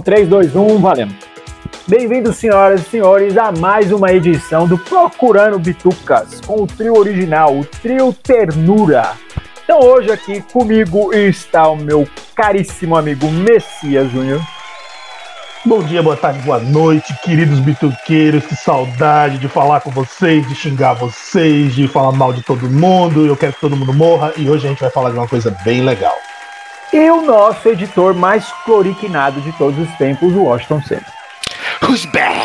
Então, 3, 2, 1, valendo. Bem-vindos, senhoras e senhores, a mais uma edição do Procurando Bitucas, com o trio original, o trio Ternura. Então, hoje aqui comigo está o meu caríssimo amigo Messias Júnior. Bom dia, boa tarde, boa noite, queridos bituqueiros. Que saudade de falar com vocês, de xingar vocês, de falar mal de todo mundo. Eu quero que todo mundo morra e hoje a gente vai falar de uma coisa bem legal. E o nosso editor mais cloriquinado de todos os tempos, o Washington Senna. Who's back?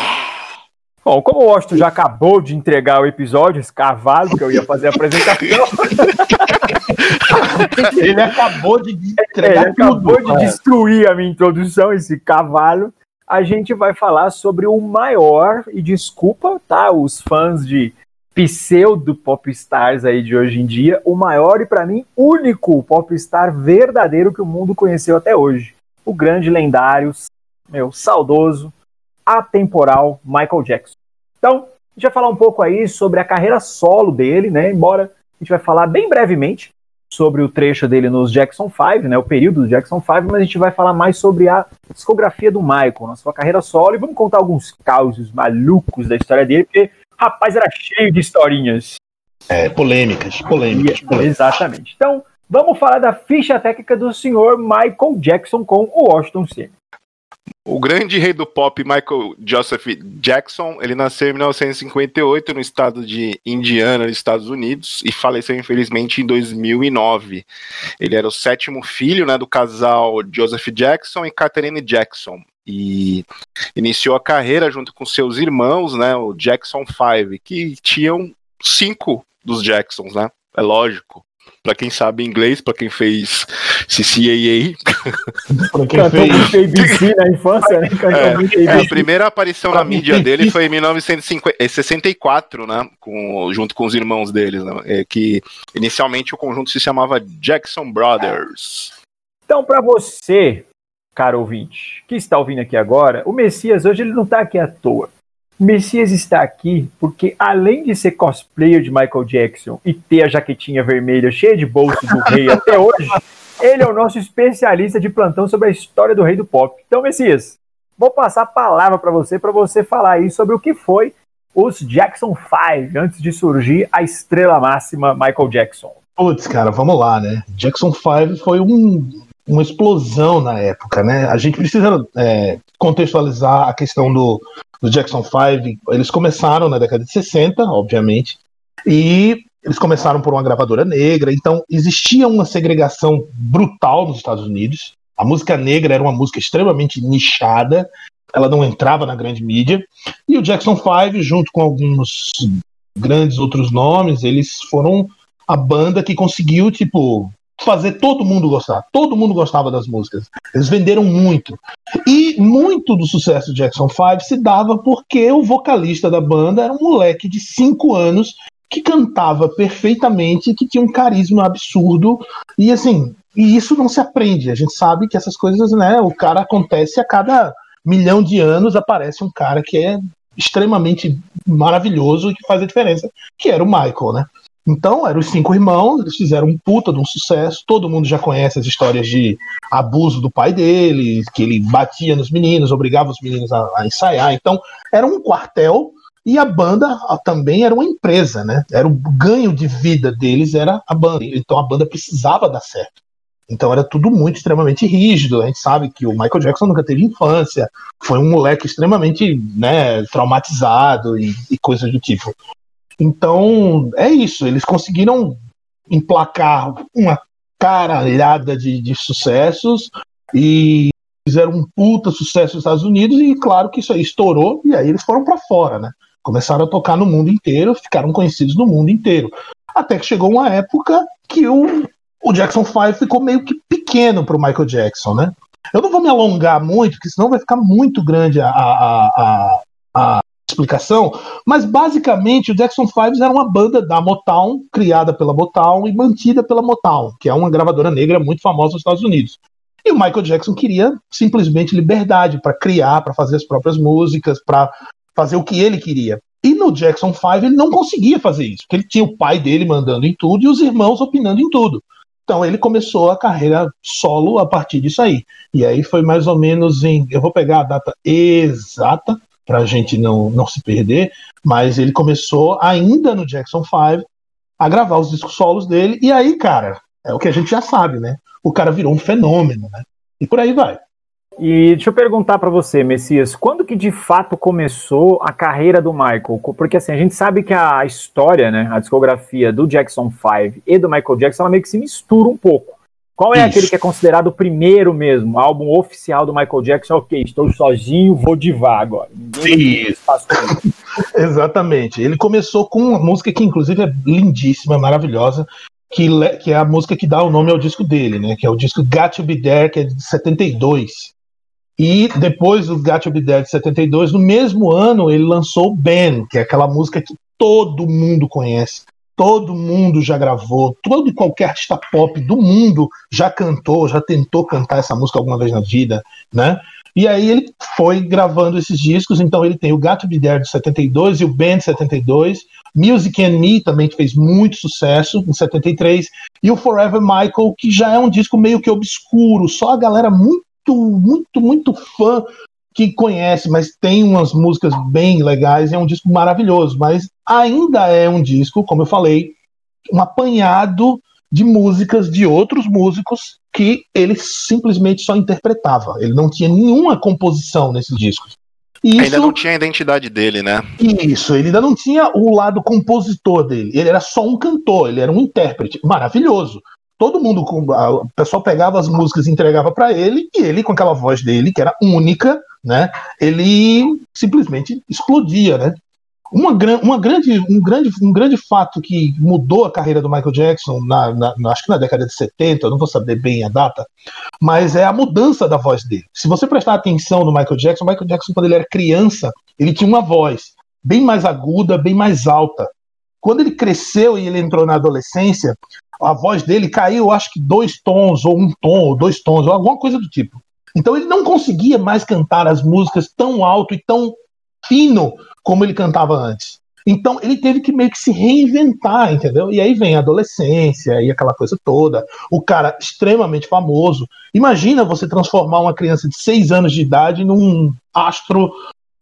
Bom, como o Washington já acabou de entregar o episódio, esse cavalo que eu ia fazer a apresentação, Ele acabou de ele entregar acabou tudo. de destruir a minha introdução, esse cavalo. A gente vai falar sobre o maior, e desculpa, tá, os fãs de pseudo popstars aí de hoje em dia, o maior e para mim único popstar verdadeiro que o mundo conheceu até hoje. O grande lendário, meu, saudoso, atemporal Michael Jackson. Então, a gente vai falar um pouco aí sobre a carreira solo dele, né? Embora a gente vai falar bem brevemente sobre o trecho dele nos Jackson 5, né? O período do Jackson 5, mas a gente vai falar mais sobre a discografia do Michael, na sua carreira solo, e vamos contar alguns causos malucos da história dele, porque rapaz era cheio de historinhas. É, polêmicas, polêmicas, E- polêmicas. Exatamente. Então, vamos falar da ficha técnica do senhor Michael Jackson com o Washington Senna. O grande rei do pop, Michael Joseph Jackson, ele nasceu em 1958 no estado de Indiana, nos Estados Unidos, e faleceu infelizmente em 2009. Ele era o sétimo filho né, do casal Joseph Jackson e Catherine Jackson. E iniciou a carreira junto com seus irmãos, né, o Jackson Five, que tinham cinco dos Jacksons, né? É lógico. Pra quem sabe inglês, pra quem fez CCAA, Pra quem fez. ABC na infância, né? É, É, a ABC. primeira aparição na mídia dele foi em 1964, né? Com, junto com os irmãos deles, né? É, que inicialmente o conjunto se chamava Jackson Brothers. Então, para você, caro ouvinte, que está ouvindo aqui agora, o Messias hoje ele não está aqui à toa. O Messias está aqui porque, além de ser cosplayer de Michael Jackson e ter a jaquetinha vermelha cheia de bolso do rei até hoje, ele é o nosso especialista de plantão sobre a história do rei do pop. Então, Messias, vou passar a palavra para você, para você falar aí sobre o que foi os Jackson 5, antes de surgir a estrela máxima Michael Jackson. Putz, cara, vamos lá, né? Jackson 5 foi um- uma explosão na época, né? A gente precisa é, contextualizar a questão do, do Jackson 5. Eles começaram na década de 60, obviamente, e eles começaram por uma gravadora negra, então existia uma segregação brutal nos Estados Unidos. A música negra era uma música extremamente nichada, ela não entrava na grande mídia. E o Jackson 5, junto com alguns grandes outros nomes, eles foram a banda que conseguiu, tipo, fazer todo mundo gostar. Todo mundo gostava das músicas. Eles venderam muito. E muito do sucesso do Jackson 5 se dava porque o vocalista da banda era um moleque de 5 anos que cantava perfeitamente, que tinha um carisma absurdo. E assim, e isso não se aprende. A gente sabe que essas coisas, né, o cara acontece a cada milhão de anos aparece um cara que é extremamente maravilhoso e que faz a diferença, que era o Michael, né? Então, eram os cinco irmãos, eles fizeram um puta de um sucesso. Todo mundo já conhece as histórias de abuso do pai dele, que ele batia nos meninos, obrigava os meninos a, a ensaiar. Então, era um quartel e a banda também era uma empresa, né? Era o ganho de vida deles era a banda. Então, a banda precisava dar certo. Então, era tudo muito extremamente rígido. A gente sabe que o Michael Jackson nunca teve infância, foi um moleque extremamente né, traumatizado e, e coisas do tipo. Então, é isso. Eles conseguiram emplacar uma caralhada de, de sucessos e fizeram um puta sucesso nos Estados Unidos e claro que isso aí estourou e aí eles foram para fora, né? Começaram a tocar no mundo inteiro, ficaram conhecidos no mundo inteiro. Até que chegou uma época que o, o Jackson 5 ficou meio que pequeno pro Michael Jackson, né? Eu não vou me alongar muito, porque senão vai ficar muito grande a, a, a, a explicação, mas basicamente o Jackson 5 era uma banda da Motown, criada pela Motown e mantida pela Motown, que é uma gravadora negra muito famosa nos Estados Unidos. E o Michael Jackson queria simplesmente liberdade para criar, para fazer as próprias músicas, para fazer o que ele queria. E no Jackson 5 ele não conseguia fazer isso, porque ele tinha o pai dele mandando em tudo e os irmãos opinando em tudo. Então ele começou a carreira solo a partir disso aí. E aí foi mais ou menos em. Eu vou pegar a data exata para a gente não, não se perder, mas ele começou ainda no Jackson 5 a gravar os discos solos dele. E aí, cara, é o que a gente já sabe, né? O cara virou um fenômeno, né? E por aí vai. E deixa eu perguntar para você, Messias, quando que de fato começou a carreira do Michael? Porque assim, a gente sabe que a história, né, a discografia do Jackson 5 e do Michael Jackson, ela meio que se mistura um pouco. Qual é Isso. aquele que é considerado o primeiro mesmo, álbum oficial do Michael Jackson? Ok, estou sozinho, vou divar agora. Isso. Exatamente. Ele começou com uma música que inclusive é lindíssima, maravilhosa, que, que é a música que dá o nome ao disco dele, né? Que é o disco Got to Be There, que é de 72. E depois do Got to Be Dead de 72, no mesmo ano, ele lançou Ben, que é aquela música que todo mundo conhece. Todo mundo já gravou, todo e qualquer artista pop do mundo já cantou, já tentou cantar essa música alguma vez na vida, né? E aí ele foi gravando esses discos, então ele tem o Gato Be There de 72 e o Ben de 72, Music and Me também que fez muito sucesso em 73, e o Forever Michael, que já é um disco meio que obscuro, só a galera muito, muito, muito fã que conhece, mas tem umas músicas bem legais, é um disco maravilhoso, mas ainda é um disco, como eu falei, um apanhado de músicas de outros músicos que ele simplesmente só interpretava. Ele não tinha nenhuma composição nesses discos. Isso, ainda não tinha a identidade dele, né? Isso, ele ainda não tinha o lado compositor dele. Ele era só um cantor, ele era um intérprete. Maravilhoso todo mundo, o pessoal pegava as músicas e entregava para ele, e ele, com aquela voz dele, que era única, né, ele simplesmente explodia, né. Uma, uma grande, um, grande, um grande fato que mudou a carreira do Michael Jackson, na, na, acho que na década de 70, eu não vou saber bem a data, mas é a mudança da voz dele. Se você prestar atenção no Michael Jackson, o Michael Jackson, quando ele era criança, ele tinha uma voz bem mais aguda, bem mais alta. Quando ele cresceu e ele entrou na adolescência, a voz dele caiu, acho que dois tons, ou um tom, ou dois tons, ou alguma coisa do tipo. Então ele não conseguia mais cantar as músicas tão alto e tão fino como ele cantava antes. Então ele teve que meio que se reinventar, entendeu? E aí vem a adolescência e aquela coisa toda. O cara extremamente famoso. Imagina você transformar uma criança de seis anos de idade num astro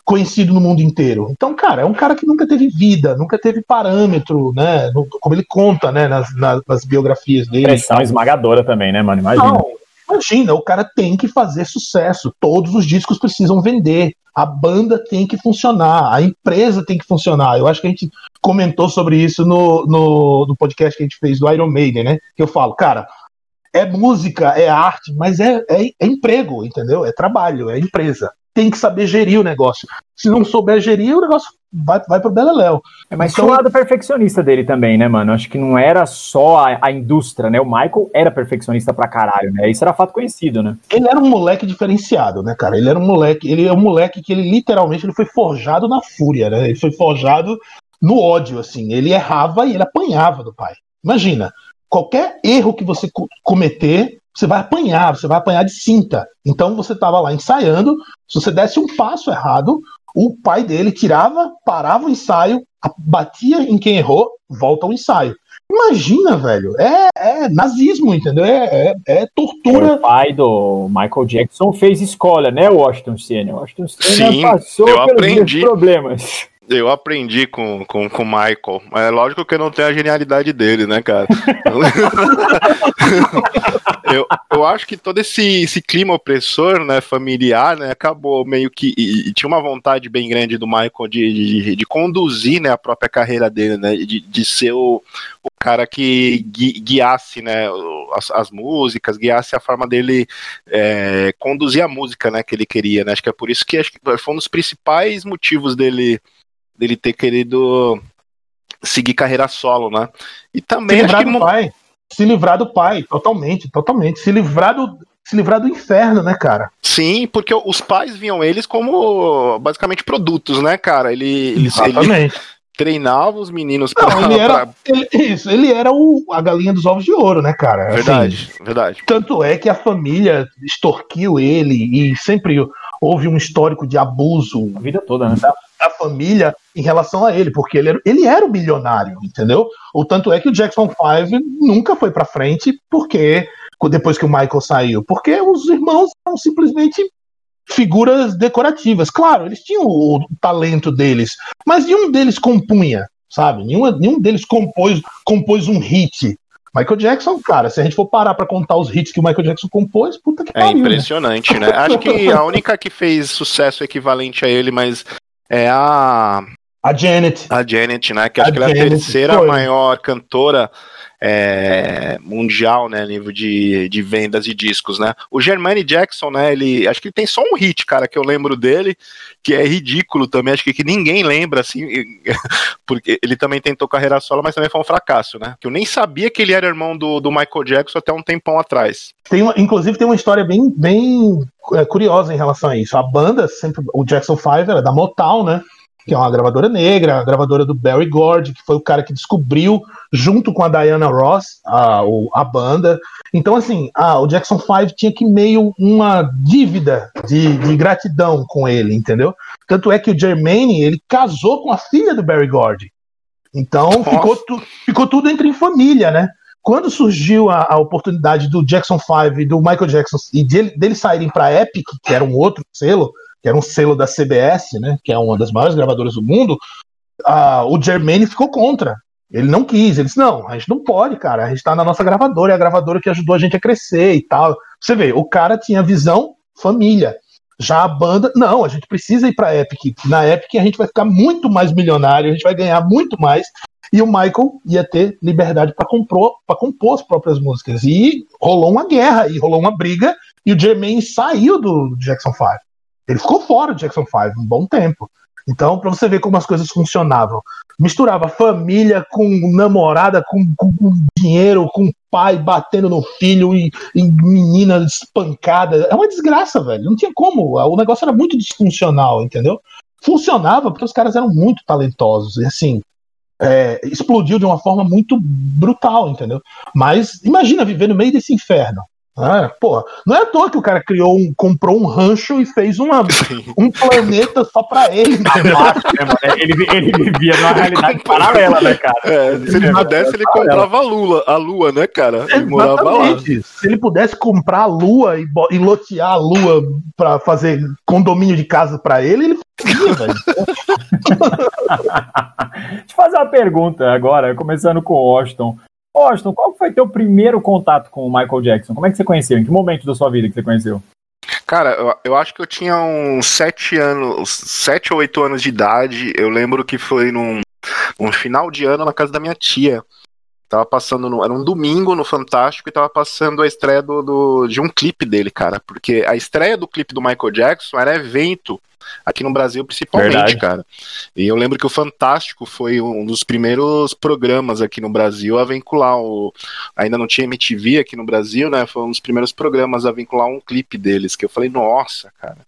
conhecido no mundo inteiro. Então, cara, é um cara que nunca teve vida, nunca teve parâmetro, né? Como ele conta, né, nas, nas, nas biografias dele. Pressão esmagadora também, né, mano? Imagina. Não, imagina, o cara tem que fazer sucesso. Todos os discos precisam vender. A banda tem que funcionar, a empresa tem que funcionar. Eu acho que a gente comentou sobre isso no, no, no podcast que a gente fez do Iron Maiden, né? Que eu falo, cara, é música, é arte, mas é, é, é emprego, entendeu? É trabalho, é empresa tem que saber gerir o negócio. Se não souber gerir, o negócio vai, vai pro Beleléu. É, mas então, o lado perfeccionista dele também, né, mano? Acho que não era só a, a, indústria, né? O Michael era perfeccionista pra caralho, né? Isso era fato conhecido, né? Ele era um moleque diferenciado, né, cara? Ele era um moleque, ele é um moleque que ele literalmente ele foi forjado na fúria, né? Ele foi forjado no ódio, assim. Ele errava e ele apanhava do pai. Imagina, qualquer erro que você cometer, você vai apanhar, você vai apanhar de cinta. Então você estava lá ensaiando, se você desse um passo errado, o pai dele tirava, parava o ensaio, batia em quem errou, volta ao ensaio. Imagina, velho, é, é nazismo, entendeu? É, é, é, tortura. O pai do Michael Jackson fez escola, né, Washington Senna? Washington Senna Sim, passou eu aprendi. problemas. Eu aprendi com, com, com o Michael. É lógico que eu não tenho a genialidade dele, né, cara? eu, eu acho que todo esse, esse clima opressor, né, familiar, né, acabou meio que. E, e tinha uma vontade bem grande do Michael de, de, de, conduzir né, a própria carreira dele, né? De, de ser o, o cara que gui, guiasse né, as, as, músicas, guiasse a forma dele é, conduzir a música né, que ele queria. Né? Acho que é por isso que, acho que foi um dos principais motivos dele dele ter querido seguir carreira solo, né? E também se livrar do pai, se livrar do pai, totalmente, totalmente, se livrar do se livrar do inferno, né, cara? Sim, porque os pais viam eles como basicamente produtos, né, cara? Ele, eles, ele treinava os meninos Não, ele era, pra... ele, isso, ele era o, a galinha dos ovos de ouro, né, cara? Verdade, assim, verdade. Tanto é que a família extorquiu ele e sempre houve um histórico de abuso. A vida toda, né? Da, da família em relação a ele, porque ele era, ele era o milionário, entendeu? O tanto é que o Jackson 5 nunca foi para frente, porque depois que o Michael saiu, porque os irmãos eram simplesmente figuras decorativas. Claro, eles tinham o, o talento deles, mas nenhum deles compunha, sabe? Nenhum, nenhum deles compôs, compôs um hit. Michael Jackson, cara, se a gente for parar para contar os hits que o Michael Jackson compôs, puta que é pariu. É impressionante, né? né? Acho que a única que fez sucesso equivalente a ele, mas é a. A Janet. A Janet, né? Que acho a que ela é a terceira foi. maior cantora é, mundial, né, nível de, de vendas de discos, né? O Germani Jackson, né, ele, acho que ele tem só um hit, cara, que eu lembro dele, que é ridículo também, acho que, que ninguém lembra, assim, porque ele também tentou carreira solo, mas também foi um fracasso, né? Que eu nem sabia que ele era irmão do, do Michael Jackson até um tempão atrás. Tem uma, inclusive tem uma história bem, bem é, curiosa em relação a isso. A banda, sempre, o Jackson 5 era da Motown, né? Que é uma gravadora negra, a gravadora do Barry Gordy, que foi o cara que descobriu, junto com a Diana Ross, a, a banda. Então, assim, ah, o Jackson 5 tinha que meio uma dívida de, de, gratidão com ele, entendeu? Tanto é que o Jermaine, ele casou com a filha do Barry Gordy. Então, ficou, tu, ficou tudo entre em família, né? Quando surgiu a, a, oportunidade do Jackson 5 e do Michael Jackson e dele, deles saírem para Epic, que era um outro selo, que era um selo da CBS, né, que é uma das maiores gravadoras do mundo, o Germaine ficou contra. Ele não quis, ele disse: não, a gente não pode, cara, a gente tá na nossa gravadora, é a gravadora que ajudou a gente a crescer e tal. Você vê, o cara tinha visão família. Já a banda, não, a gente precisa ir pra Epic. Na Epic a gente vai ficar muito mais milionário, a gente vai ganhar muito mais. E o Michael ia ter liberdade para compor, compor as próprias músicas. E rolou uma guerra, e rolou uma briga, e o Jermaine saiu do Jackson 5. Ele ficou fora do Jackson 5 um bom tempo. Então, para você ver como as coisas funcionavam. Misturava família com namorada, com, com, com dinheiro, com pai batendo no filho e, e, menina espancada. É uma desgraça, velho. Não tinha como. O negócio era muito disfuncional, entendeu? Funcionava porque os caras eram muito talentosos. E assim, é, explodiu de uma forma muito brutal, entendeu? Mas imagina viver no meio desse inferno. Ah, porra, não é à toa que o cara criou um, comprou um rancho e fez uma, um planeta só pra ele. É, ele, ele vivia numa realidade paralela, né, cara? É, se ele pudesse, ele comprava a lua, a lua, né, cara? Ele morava lá. Se ele pudesse comprar a lua e, e lotear a lua pra fazer condomínio de casa pra ele, ele fazia, velho. Deixa eu fazer uma pergunta agora, começando com o Washington. Austin, qual foi teu primeiro contato com o Michael Jackson? Como é que você conheceu? Em que momento da sua vida que você conheceu? Cara, eu, eu acho que eu tinha uns sete anos, sete ou oito anos de idade. Eu lembro que foi num, num final de ano na casa da minha tia. Tava passando, no, era um domingo no Fantástico e tava passando a estreia do, do, de um clipe dele, cara. Porque a estreia do clipe do Michael Jackson era evento aqui no Brasil, principalmente, Verdade. cara. E eu lembro que o Fantástico foi um dos primeiros programas aqui no Brasil a vincular o. Ainda não tinha MTV aqui no Brasil, né? Foi um dos primeiros programas a vincular um clipe deles, que eu falei, nossa, cara.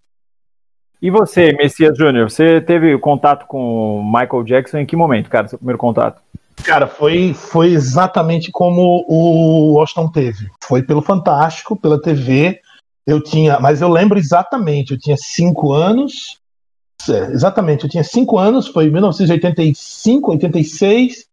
E você, Messias Júnior, você teve contato com o Michael Jackson em que momento, cara, seu primeiro contato? Cara, foi, foi exatamente como o Washington teve. Foi pelo Fantástico, pela TV. Eu tinha, mas eu lembro exatamente, eu tinha cinco anos. É, exatamente, eu tinha cinco anos, foi em 1985, 86,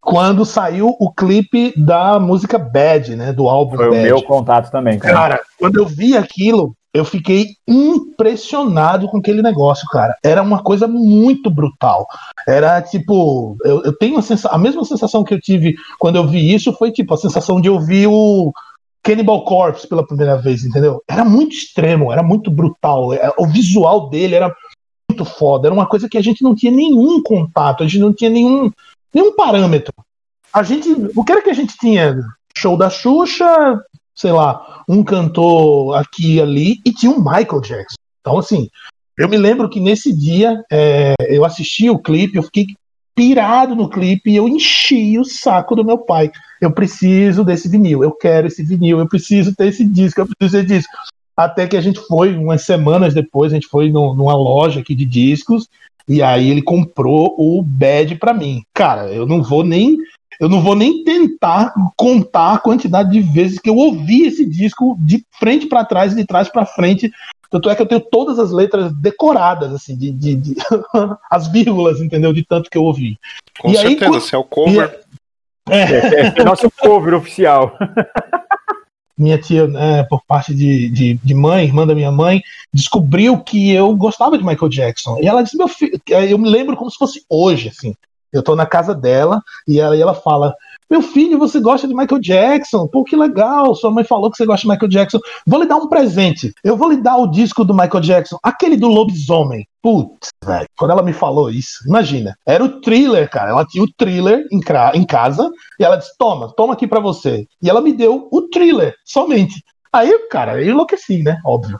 quando saiu o clipe da música Bad, né? Do álbum Foi Bad. o meu contato também, cara. Cara, quando eu vi aquilo, eu fiquei impressionado com aquele negócio, cara. Era uma coisa muito brutal. Era tipo, eu, eu tenho a, a mesma sensação que eu tive quando eu vi isso foi tipo a sensação de ouvir o Cannibal Corpse pela primeira vez, entendeu? Era muito extremo, era muito brutal. É, o visual dele era muito foda. Era uma coisa que a gente não tinha nenhum contato, a gente não tinha nenhum, nenhum parâmetro. A gente, o que era que a gente tinha? Show da Xuxa, sei lá, um cantor aqui e ali, e tinha um Michael Jackson. Então, assim, eu me lembro que nesse dia é, eu assisti o clipe, eu fiquei pirado no clipe e eu enchi o saco do meu pai. Eu preciso desse vinil, eu quero esse vinil, eu preciso ter esse disco, eu preciso ter disco. Até que a gente foi, umas semanas depois, a gente foi no, numa loja aqui de discos, e aí ele comprou o Bad para mim. Cara, eu não vou nem eu não vou nem tentar contar a quantidade de vezes que eu ouvi esse disco de frente para trás e de trás para frente Tanto é que eu tenho todas as letras decoradas, assim, de, de, de as vírgulas, entendeu? De tanto que eu ouvi. Com e certeza, aí, você é o cover. É, é, é nosso cover oficial. minha tia, né, por parte de, de, de, mãe, irmã da minha mãe, descobriu que eu gostava de Michael Jackson. E ela disse, meu filho, eu me lembro como se fosse hoje, assim. Eu tô na casa dela e e ela fala: Meu filho, você gosta de Michael Jackson? Pô, que legal. Sua mãe falou que você gosta de Michael Jackson. Vou lhe dar um presente. Eu vou lhe dar o disco do Michael Jackson, aquele do lobisomem. Putz, velho. Quando ela me falou isso, imagina. Era o thriller, cara. Ela tinha o thriller em, em casa e ela disse: Toma, toma aqui para você. E ela me deu o thriller, somente. Aí, cara, eu enlouqueci, né? Óbvio.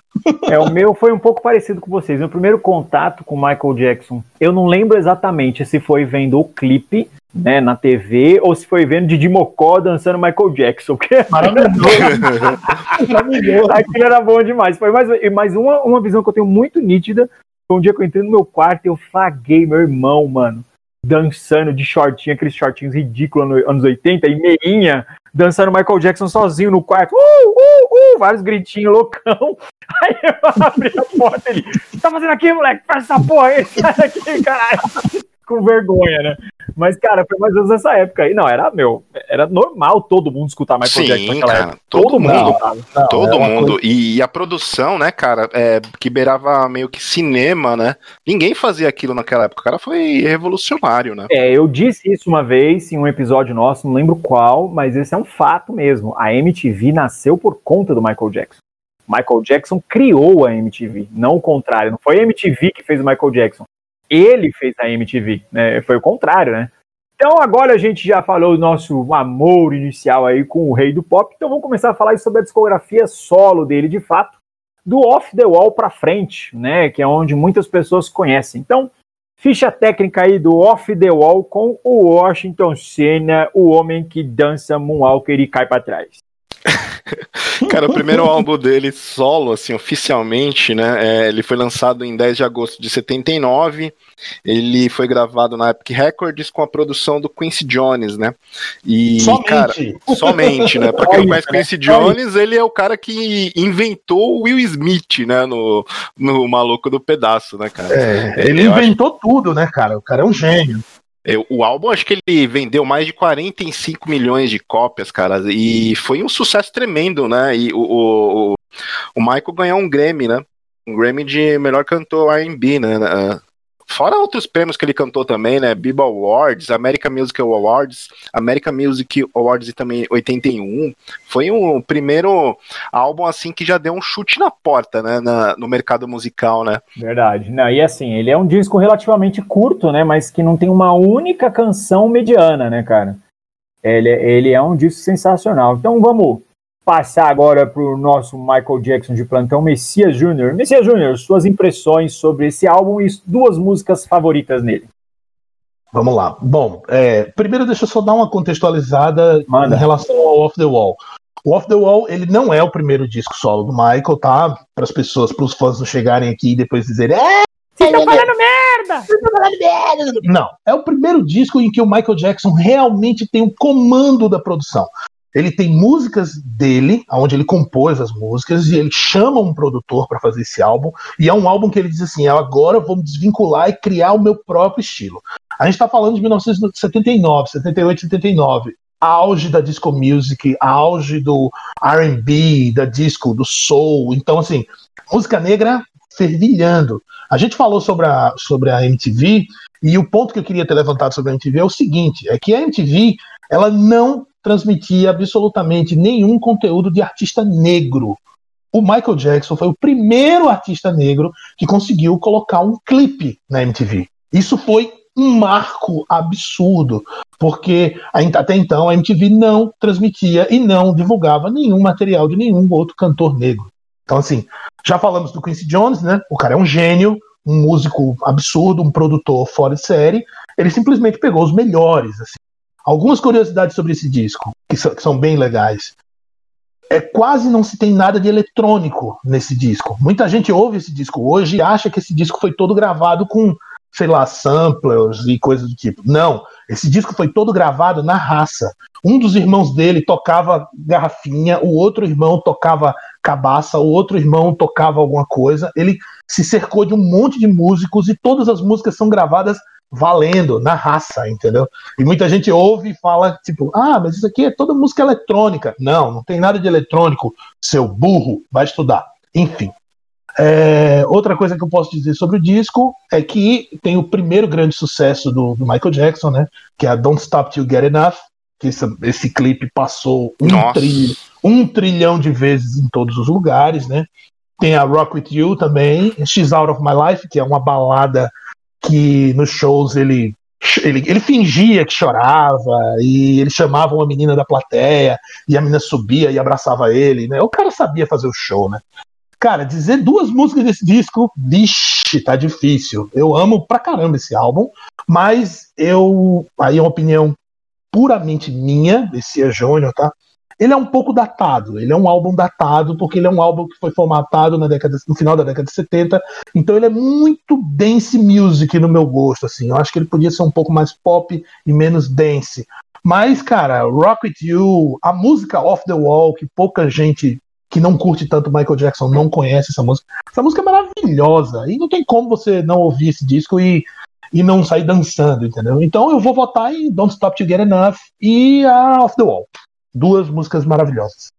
É, o meu foi um pouco parecido com vocês. Meu primeiro contato com Michael Jackson, eu não lembro exatamente se foi vendo o clipe, né, na TV, ou se foi vendo Didi Mocó dançando Michael Jackson. Porque... Maravilhoso. Maravilhoso. Aquilo era bom demais. Foi mais, mais uma, uma visão que eu tenho muito nítida. Foi um dia que eu entrei no meu quarto e eu flaguei meu irmão, mano dançando de shortinho, aqueles shortinhos ridículos nos anos 80, e meinha, dançando Michael Jackson sozinho no quarto, uh, uh, uh, vários gritinhos loucão. Aí eu abri a porta e ele, tá fazendo aqui, moleque? Faz essa porra aí, sai daqui, caralho com vergonha, né? Mas, cara, foi mais ou menos nessa época aí. Não, era, meu, era normal todo mundo escutar Michael Sim, Jackson naquela cara, época. Todo, todo mundo. mundo não, todo mundo. Coisa... E a produção, né, cara, é, que beirava meio que cinema, né? Ninguém fazia aquilo naquela época. O cara foi revolucionário, né? É, eu disse isso uma vez em um episódio nosso, não lembro qual, mas esse é um fato mesmo. A MTV nasceu por conta do Michael Jackson. Michael Jackson criou a MTV, não o contrário. Não foi a MTV que fez o Michael Jackson ele fez a MTV, né? Foi o contrário, né? Então agora a gente já falou o nosso amor inicial aí com o rei do pop, então vamos começar a falar sobre a discografia solo dele de fato, do Off the Wall para frente, né? Que é onde muitas pessoas conhecem. Então, ficha técnica aí do Off the Wall com o Washington Senna, o homem que dança Moonwalker e cai para trás. Cara, o primeiro álbum dele solo, assim, oficialmente, né? É, ele foi lançado em 10 de agosto de 79. Ele foi gravado na Epic Records com a produção do Quincy Jones, né? E, somente. cara, somente, né? Pra quem não conhece Quincy Jones, ele é o cara que inventou o Will Smith, né? No, no Maluco do Pedaço, né, cara? É, ele Eu inventou acho... tudo, né, cara? O cara é um gênio. Eu, o álbum, acho que ele vendeu mais de 45 milhões de cópias, cara, e foi um sucesso tremendo, né? E o, o, o Michael ganhou um Grammy, né? Um Grammy de melhor cantor R&B, né? Fora outros prêmios que ele cantou também, né? Biba Awards, American Music Awards, American Music Awards e também 81. Foi um primeiro álbum assim que já deu um chute na porta, né? Na, no mercado musical, né? Verdade. Não, e assim, ele é um disco relativamente curto, né? Mas que não tem uma única canção mediana, né, cara? Ele, ele é um disco sensacional. Então vamos passar agora para o nosso Michael Jackson de plantão, Messias Júnior. Messias Júnior, suas impressões sobre esse álbum e duas músicas favoritas nele. Vamos lá. Bom, é, primeiro deixa eu só dar uma contextualizada Manda. em relação ao Off the Wall. O Off the Wall, ele não é o primeiro disco solo do Michael, tá? Para as pessoas, para os fãs não chegarem aqui e depois dizerem é, vocês estão falando merda! Vocês estão falando merda! Não, é o primeiro disco em que o Michael Jackson realmente tem o comando da produção. Ele tem músicas dele, onde ele compôs as músicas, e ele chama um produtor para fazer esse álbum. E é um álbum que ele diz assim: agora vou me desvincular e criar o meu próprio estilo. A gente está falando de 1979, 78, 79. Auge da disco music, auge do RB, da disco, do soul. Então, assim, música negra fervilhando. A gente falou sobre a, sobre a MTV, e o ponto que eu queria ter levantado sobre a MTV é o seguinte: é que a MTV ela não transmitia absolutamente nenhum conteúdo de artista negro. O Michael Jackson foi o primeiro artista negro que conseguiu colocar um clipe na MTV. Isso foi um marco absurdo, porque até então a MTV não transmitia e não divulgava nenhum material de nenhum outro cantor negro. Então, assim, já falamos do Quincy Jones, né? O cara é um gênio, um músico absurdo, um produtor fora de série. Ele simplesmente pegou os melhores, assim. Algumas curiosidades sobre esse disco, que, so, que são bem legais. É, quase não se tem nada de eletrônico nesse disco. Muita gente ouve esse disco hoje e acha que esse disco foi todo gravado com, sei lá, samplers e coisas do tipo. Não, Esse disco foi todo gravado na raça. Um dos irmãos dele tocava garrafinha, o outro irmão tocava cabaça, o outro irmão tocava alguma coisa. Ele se cercou de um monte de músicos e todas as músicas são gravadas valendo, na raça, entendeu? E muita gente ouve e fala, tipo, ah, mas isso aqui é toda música eletrônica. Não, não tem nada de eletrônico, seu burro, vai estudar. Enfim. É, outra coisa que eu posso dizer sobre o disco é que tem o primeiro grande sucesso do, do Michael Jackson, né? Que é a Don't Stop Till Get Enough. Que esse, esse clipe passou um, tri, um trilhão de vezes em todos os lugares, né? Tem a Rock With You também, She's Out of My Life, que é uma balada que nos shows ele, ele, ele fingia que chorava e ele chamava uma menina da plateia e a menina subia e abraçava ele, né? O cara sabia fazer o show, né? Cara, dizer duas músicas desse disco, vixe, tá difícil. Eu amo pra caramba esse álbum, mas eu. Aí é uma opinião puramente minha, desse Júnior, tá? Ele é um pouco datado, ele é um álbum datado, porque ele é um álbum que foi formatado na década, no final da década de 70, então ele é muito dance music no meu gosto, assim. Eu acho que ele podia ser um pouco mais pop e menos dance. Mas, cara, Rock With You, a música Off the Wall, que pouca gente que não curte tanto Michael Jackson não conhece essa música. Essa música é maravilhosa e não tem como você não ouvir esse disco e, e não sair dançando, entendeu? Então eu vou votar em Don't Stop To Get Enough e a Off the Wall. Duas músicas maravilhosas.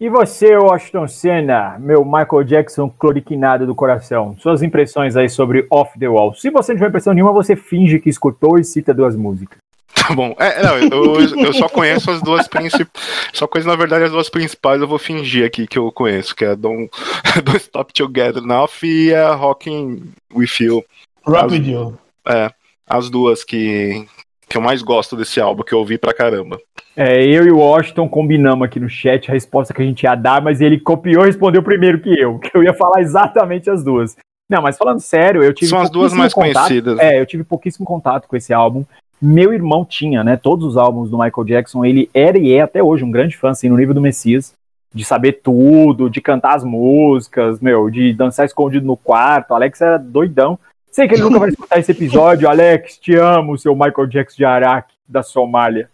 E você, Washington Senna, meu Michael Jackson cloriquinado do coração, suas impressões aí sobre Off the Wall. Se você não tiver impressão nenhuma, você finge que escutou e cita duas músicas. Tá bom. É, não, eu, eu só conheço as duas principais. Só conheço, na verdade, as duas principais eu vou fingir aqui que eu conheço, que é a Don't, Don't Stop Together Enough e a Rocking With You. Rock With You. É, as duas que, que eu mais gosto desse álbum, que eu ouvi pra caramba. É, eu e o Washington combinamos aqui no chat a resposta que a gente ia dar, mas ele copiou e respondeu primeiro que eu, que eu ia falar exatamente as duas. Não, mas falando sério, eu tive. São as duas mais contato, conhecidas. É, eu tive pouquíssimo contato com esse álbum. Meu irmão tinha, né? Todos os álbuns do Michael Jackson, ele era e é até hoje um grande fã, assim, no nível do Messias. De saber tudo, de cantar as músicas, meu, de dançar escondido no quarto. O Alex era doidão. Sei que ele nunca vai escutar esse episódio. Alex, te amo, seu Michael Jackson de Araque, da Somália.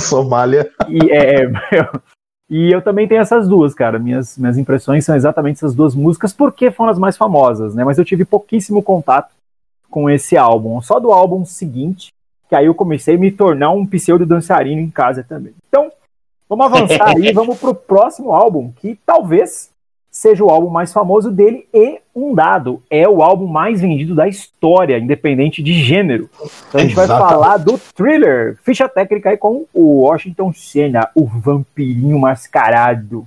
Somália. E, é, é e eu também tenho essas duas, cara. Minhas, minhas impressões são exatamente essas duas músicas, porque foram as mais famosas, né? Mas eu tive pouquíssimo contato com esse álbum. Só do álbum seguinte, que aí eu comecei a me tornar um pseudo dançarino em casa também. Então, vamos avançar aí, vamos pro próximo álbum, que talvez seja o álbum mais famoso dele e um dado, é o álbum mais vendido da história, independente de gênero. Então a gente Exatamente. vai falar do Thriller, ficha técnica aí com o Washington Senna, o vampirinho mascarado.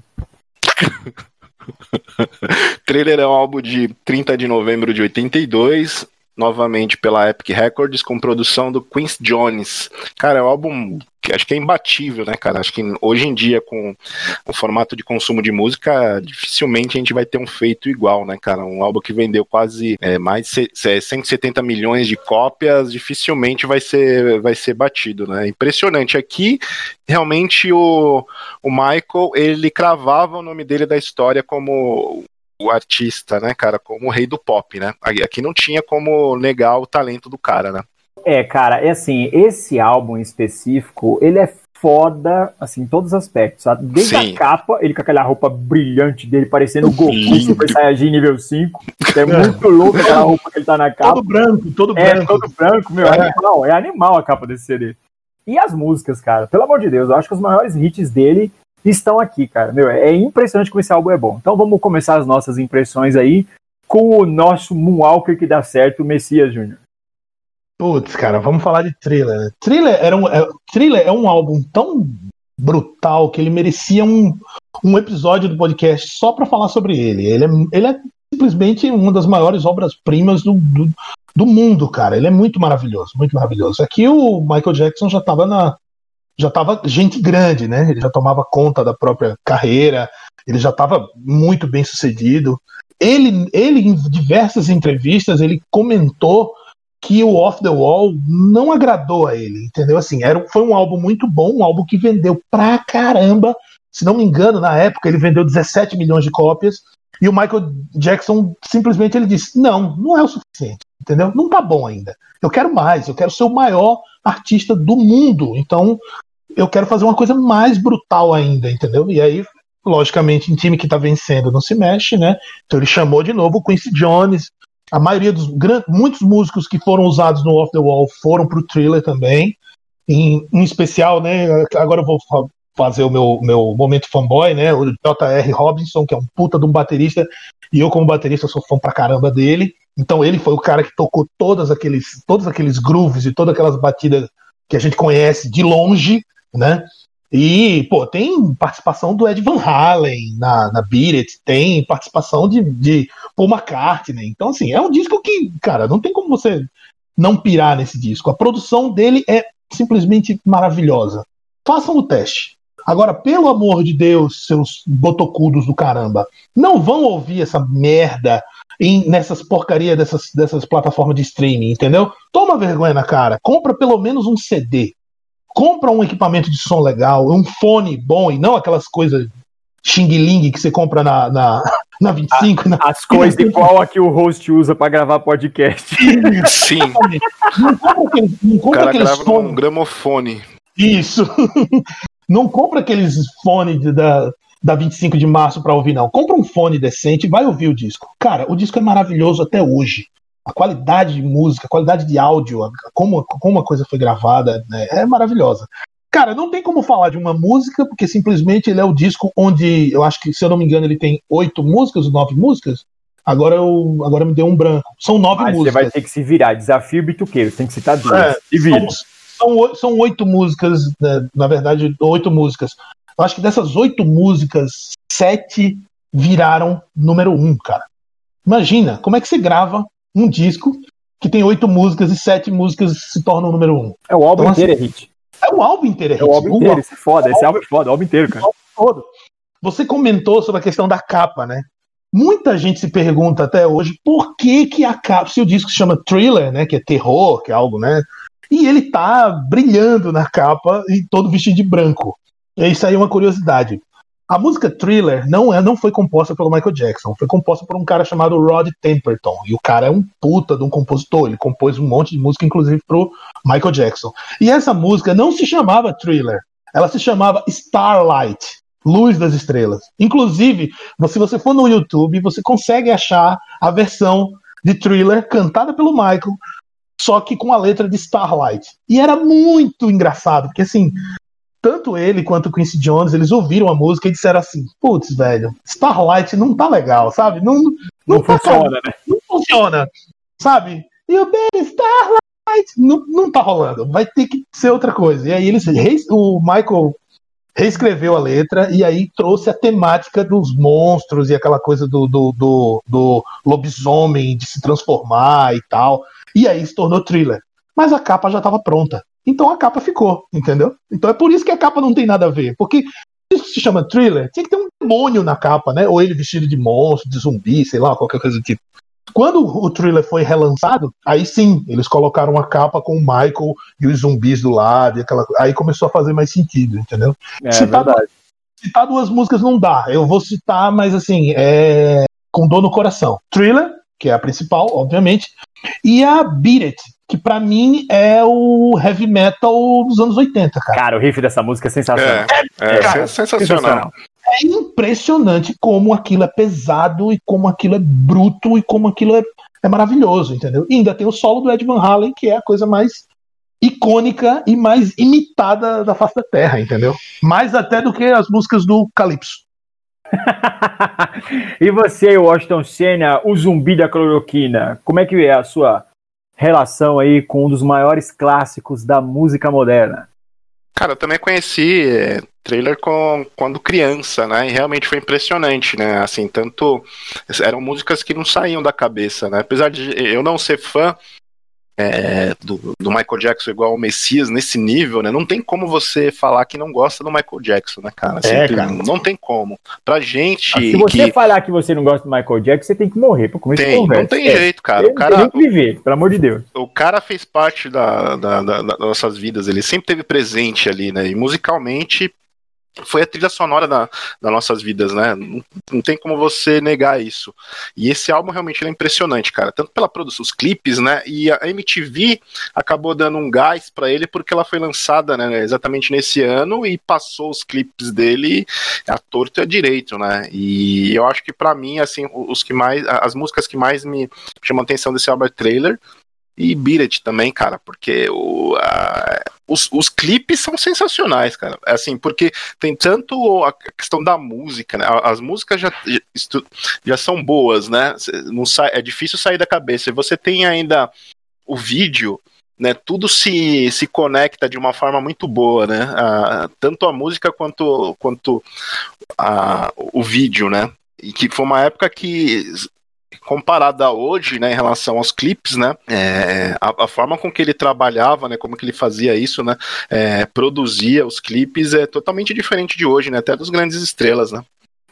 Thriller é um álbum de 30 de novembro de 82, novamente pela Epic Records, com produção do Quincy Jones. Cara, é um álbum que acho que é imbatível, né, cara? Acho que hoje em dia, com o formato de consumo de música, dificilmente a gente vai ter um feito igual, né, cara? Um álbum que vendeu quase é, mais de 170 milhões de cópias, dificilmente vai ser, vai ser batido, né? Impressionante. Aqui, realmente, o, o Michael, ele cravava o nome dele da história como o artista, né, cara, como o rei do pop, né? Aqui não tinha como negar o talento do cara, né? É, cara, é assim, esse álbum em específico, ele é foda, assim, em todos os aspectos, sabe? Desde Sim. a capa, ele com aquela roupa brilhante dele, parecendo o Goku Super Saiyajin nível 5, que é muito louco aquela roupa que ele tá na capa. Todo branco, todo é, branco. todo branco, meu, é. animal, é animal a capa desse CD. E as músicas, cara, pelo amor de Deus, eu acho que os maiores hits dele estão aqui, cara. Meu, é impressionante como esse álbum é bom. Então vamos começar as nossas impressões aí com o nosso Moonwalker que dá certo, o Messias Júnior. Putz, cara, vamos falar de Thriller. Thriller, era um, é, Thriller é um álbum tão brutal que ele merecia um, um episódio do podcast só para falar sobre ele. Ele é, ele é simplesmente uma das maiores obras-primas do, do, do, mundo, cara. Ele é muito maravilhoso, muito maravilhoso. Aqui o Michael Jackson já estava na, já estava gente grande, né? Ele já tomava conta da própria carreira, ele já estava muito bem sucedido. Ele, ele, em diversas entrevistas, ele comentou que o Off the Wall não agradou a ele, entendeu? Assim, era, foi um álbum muito bom, um álbum que vendeu pra caramba. Se não me engano, na época ele vendeu 17 milhões de cópias. E o Michael Jackson simplesmente ele disse: não, não é o suficiente, entendeu? Não tá bom ainda. Eu quero mais, eu quero ser o maior artista do mundo. Então eu quero fazer uma coisa mais brutal ainda, entendeu? E aí, logicamente, em time que tá vencendo não se mexe, né? Então ele chamou de novo o Quincy Jones. A maioria dos muitos músicos que foram usados no Off the Wall foram pro Thriller também. Em, em especial, né? Agora eu vou fazer o meu, meu momento fanboy, né? O J.R. Robinson, que é um puta de um baterista, e eu, como baterista, sou fã pra caramba dele. Então ele foi o cara que tocou todas aqueles, todos aqueles grooves e todas aquelas batidas que a gente conhece de longe, né? E, pô, tem participação do Ed Van Halen na, na Beat It, tem participação de, de Paul McCartney. Então, assim, é um disco que, cara, não tem como você não pirar nesse disco. A produção dele é simplesmente maravilhosa. Façam o teste. Agora, pelo amor de Deus, seus botocudos do caramba, não vão ouvir essa merda em, nessas porcarias dessas, dessas plataformas de streaming, entendeu? Toma vergonha na cara. Compra pelo menos um CD. Compra um equipamento de som legal, um fone bom e não aquelas coisas xing-ling que você compra na, na, na 25. A, na... As coisas igual a que o host usa para gravar podcast. Sim. Não compra aquele, não compra o cara grava num gramofone. Isso. Não compra aqueles fones da, da 25 de março para ouvir, não. Compra um fone decente e vai ouvir o disco. Cara, o disco é maravilhoso até hoje. A qualidade de música, a qualidade de áudio, a, como, como a coisa foi gravada, né, é maravilhosa. Cara, não tem como falar de uma música, porque simplesmente ele é o disco onde, eu acho que, se eu não me engano, ele tem oito músicas, nove músicas. Agora, eu, agora me deu um branco. São nove Mas músicas. Você vai ter que se virar. Desafio bituqueiro. Tem que citar duas. É. São, são, são oito músicas, né, na verdade, oito músicas. Eu acho que dessas oito músicas, sete viraram número um, cara. Imagina, como é que você grava um disco que tem oito músicas e sete músicas se tornam número um? É o álbum então, inteiro assim, é hit. É o álbum inteiro é hit. É o álbum inteiro, isso é foda. Esse álbum é foda, o álbum inteiro, cara. Todo. Você comentou sobre a questão da capa, né? Muita gente se pergunta até hoje por que que a capa, se o disco se chama Thriller, né, que é terror, que é algo, né, e ele tá brilhando na capa e todo vestido de branco. E isso aí é uma curiosidade. A música Thriller não, é, não foi composta pelo Michael Jackson, foi composta por um cara chamado Rod Temperton. E o cara é um puta de um compositor, ele compôs um monte de música, inclusive pro Michael Jackson. E essa música não se chamava Thriller, ela se chamava Starlight, Luz das Estrelas. Inclusive, se você for no YouTube, você consegue achar a versão de Thriller cantada pelo Michael só que com a letra de Starlight. E era muito engraçado, porque assim, tanto ele quanto o Quincy Jones, eles ouviram a música e disseram assim: putz, velho, Starlight não tá legal, sabe? Não, não, não tá funciona, né? Não funciona, sabe? E o baby Starlight não, não tá rolando, vai ter que ser outra coisa. E aí eles, o Michael reescreveu a letra e aí trouxe a temática dos monstros e aquela coisa do, do, do, do lobisomem de se transformar e tal. E aí se tornou thriller. Mas a capa já estava pronta. Então a capa ficou, entendeu? Então é por isso que a capa não tem nada a ver. Porque isso se chama thriller, tinha que ter um demônio na capa, né? Ou ele vestido de monstro, de zumbi, sei lá, qualquer coisa do tipo. Quando o thriller foi relançado, aí sim, eles colocaram a capa com o Michael e os zumbis do lado, e aquela... aí começou a fazer mais sentido, entendeu? É, citar, verdade. citar duas músicas não dá. Eu vou citar, mas assim, é com dor no coração. Thriller, que é a principal, obviamente, e a Beat It, que para mim é o heavy metal dos anos 80, cara. Cara, o riff dessa música é sensacional. É, é, é cara, sensacional. sensacional. É impressionante como aquilo é pesado e como aquilo é bruto e como aquilo é, é maravilhoso, entendeu? E ainda tem o solo do Ed Van Halen, que é a coisa mais icônica e mais imitada da face da Terra, entendeu? Mais até do que as músicas do Calypso. e você, Washington Senna, o zumbi da cloroquina, como é que é a sua relação aí com um dos maiores clássicos da música moderna? Cara, eu também conheci é, trailer com, quando criança, né? E realmente foi impressionante, né? Assim, tanto. Eram músicas que não saíam da cabeça, né? Apesar de eu não ser fã, é, do, do, Michael Jackson igual ao Messias nesse nível, né? Não tem como você falar que não gosta do Michael Jackson, né, cara? É, cara. Não tem como. Pra gente. Se você que... falar que você não gosta do Michael Jackson, você tem que morrer pra começar tem, Não tem é. jeito, cara. o cara tem que viver, pelo amor de Deus. O cara fez parte da, da, da, das nossas vidas, ele sempre teve presente ali, né? E musicalmente foi a trilha sonora da, das nossas vidas, né? Não, não, tem como você negar isso. E esse álbum realmente é impressionante, cara. Tanto pela produção, os clipes, né? E a MTV acabou dando um gás para ele porque ela foi lançada, né? Exatamente nesse ano e passou os clipes dele a torto e a direito, né? E eu acho que para mim, assim, os que mais, as músicas que mais me chamam a atenção desse álbum é Trailer e It também, cara, porque o, a, os, os clipes são sensacionais, cara. É assim, porque tem tanto a questão da música, né? As músicas já, já são boas, né? Não sai, é difícil sair da cabeça. E você tem ainda o vídeo, né? Tudo se, se conecta de uma forma muito boa, né? Tanto a música quanto, quanto a, o vídeo, né? E que foi uma época que comparada a hoje, né, em relação aos clipes, né, é, a, a, forma com que ele trabalhava, né, como que ele fazia isso, né, é, produzia os clipes é totalmente diferente de hoje, né, até dos grandes estrelas, né.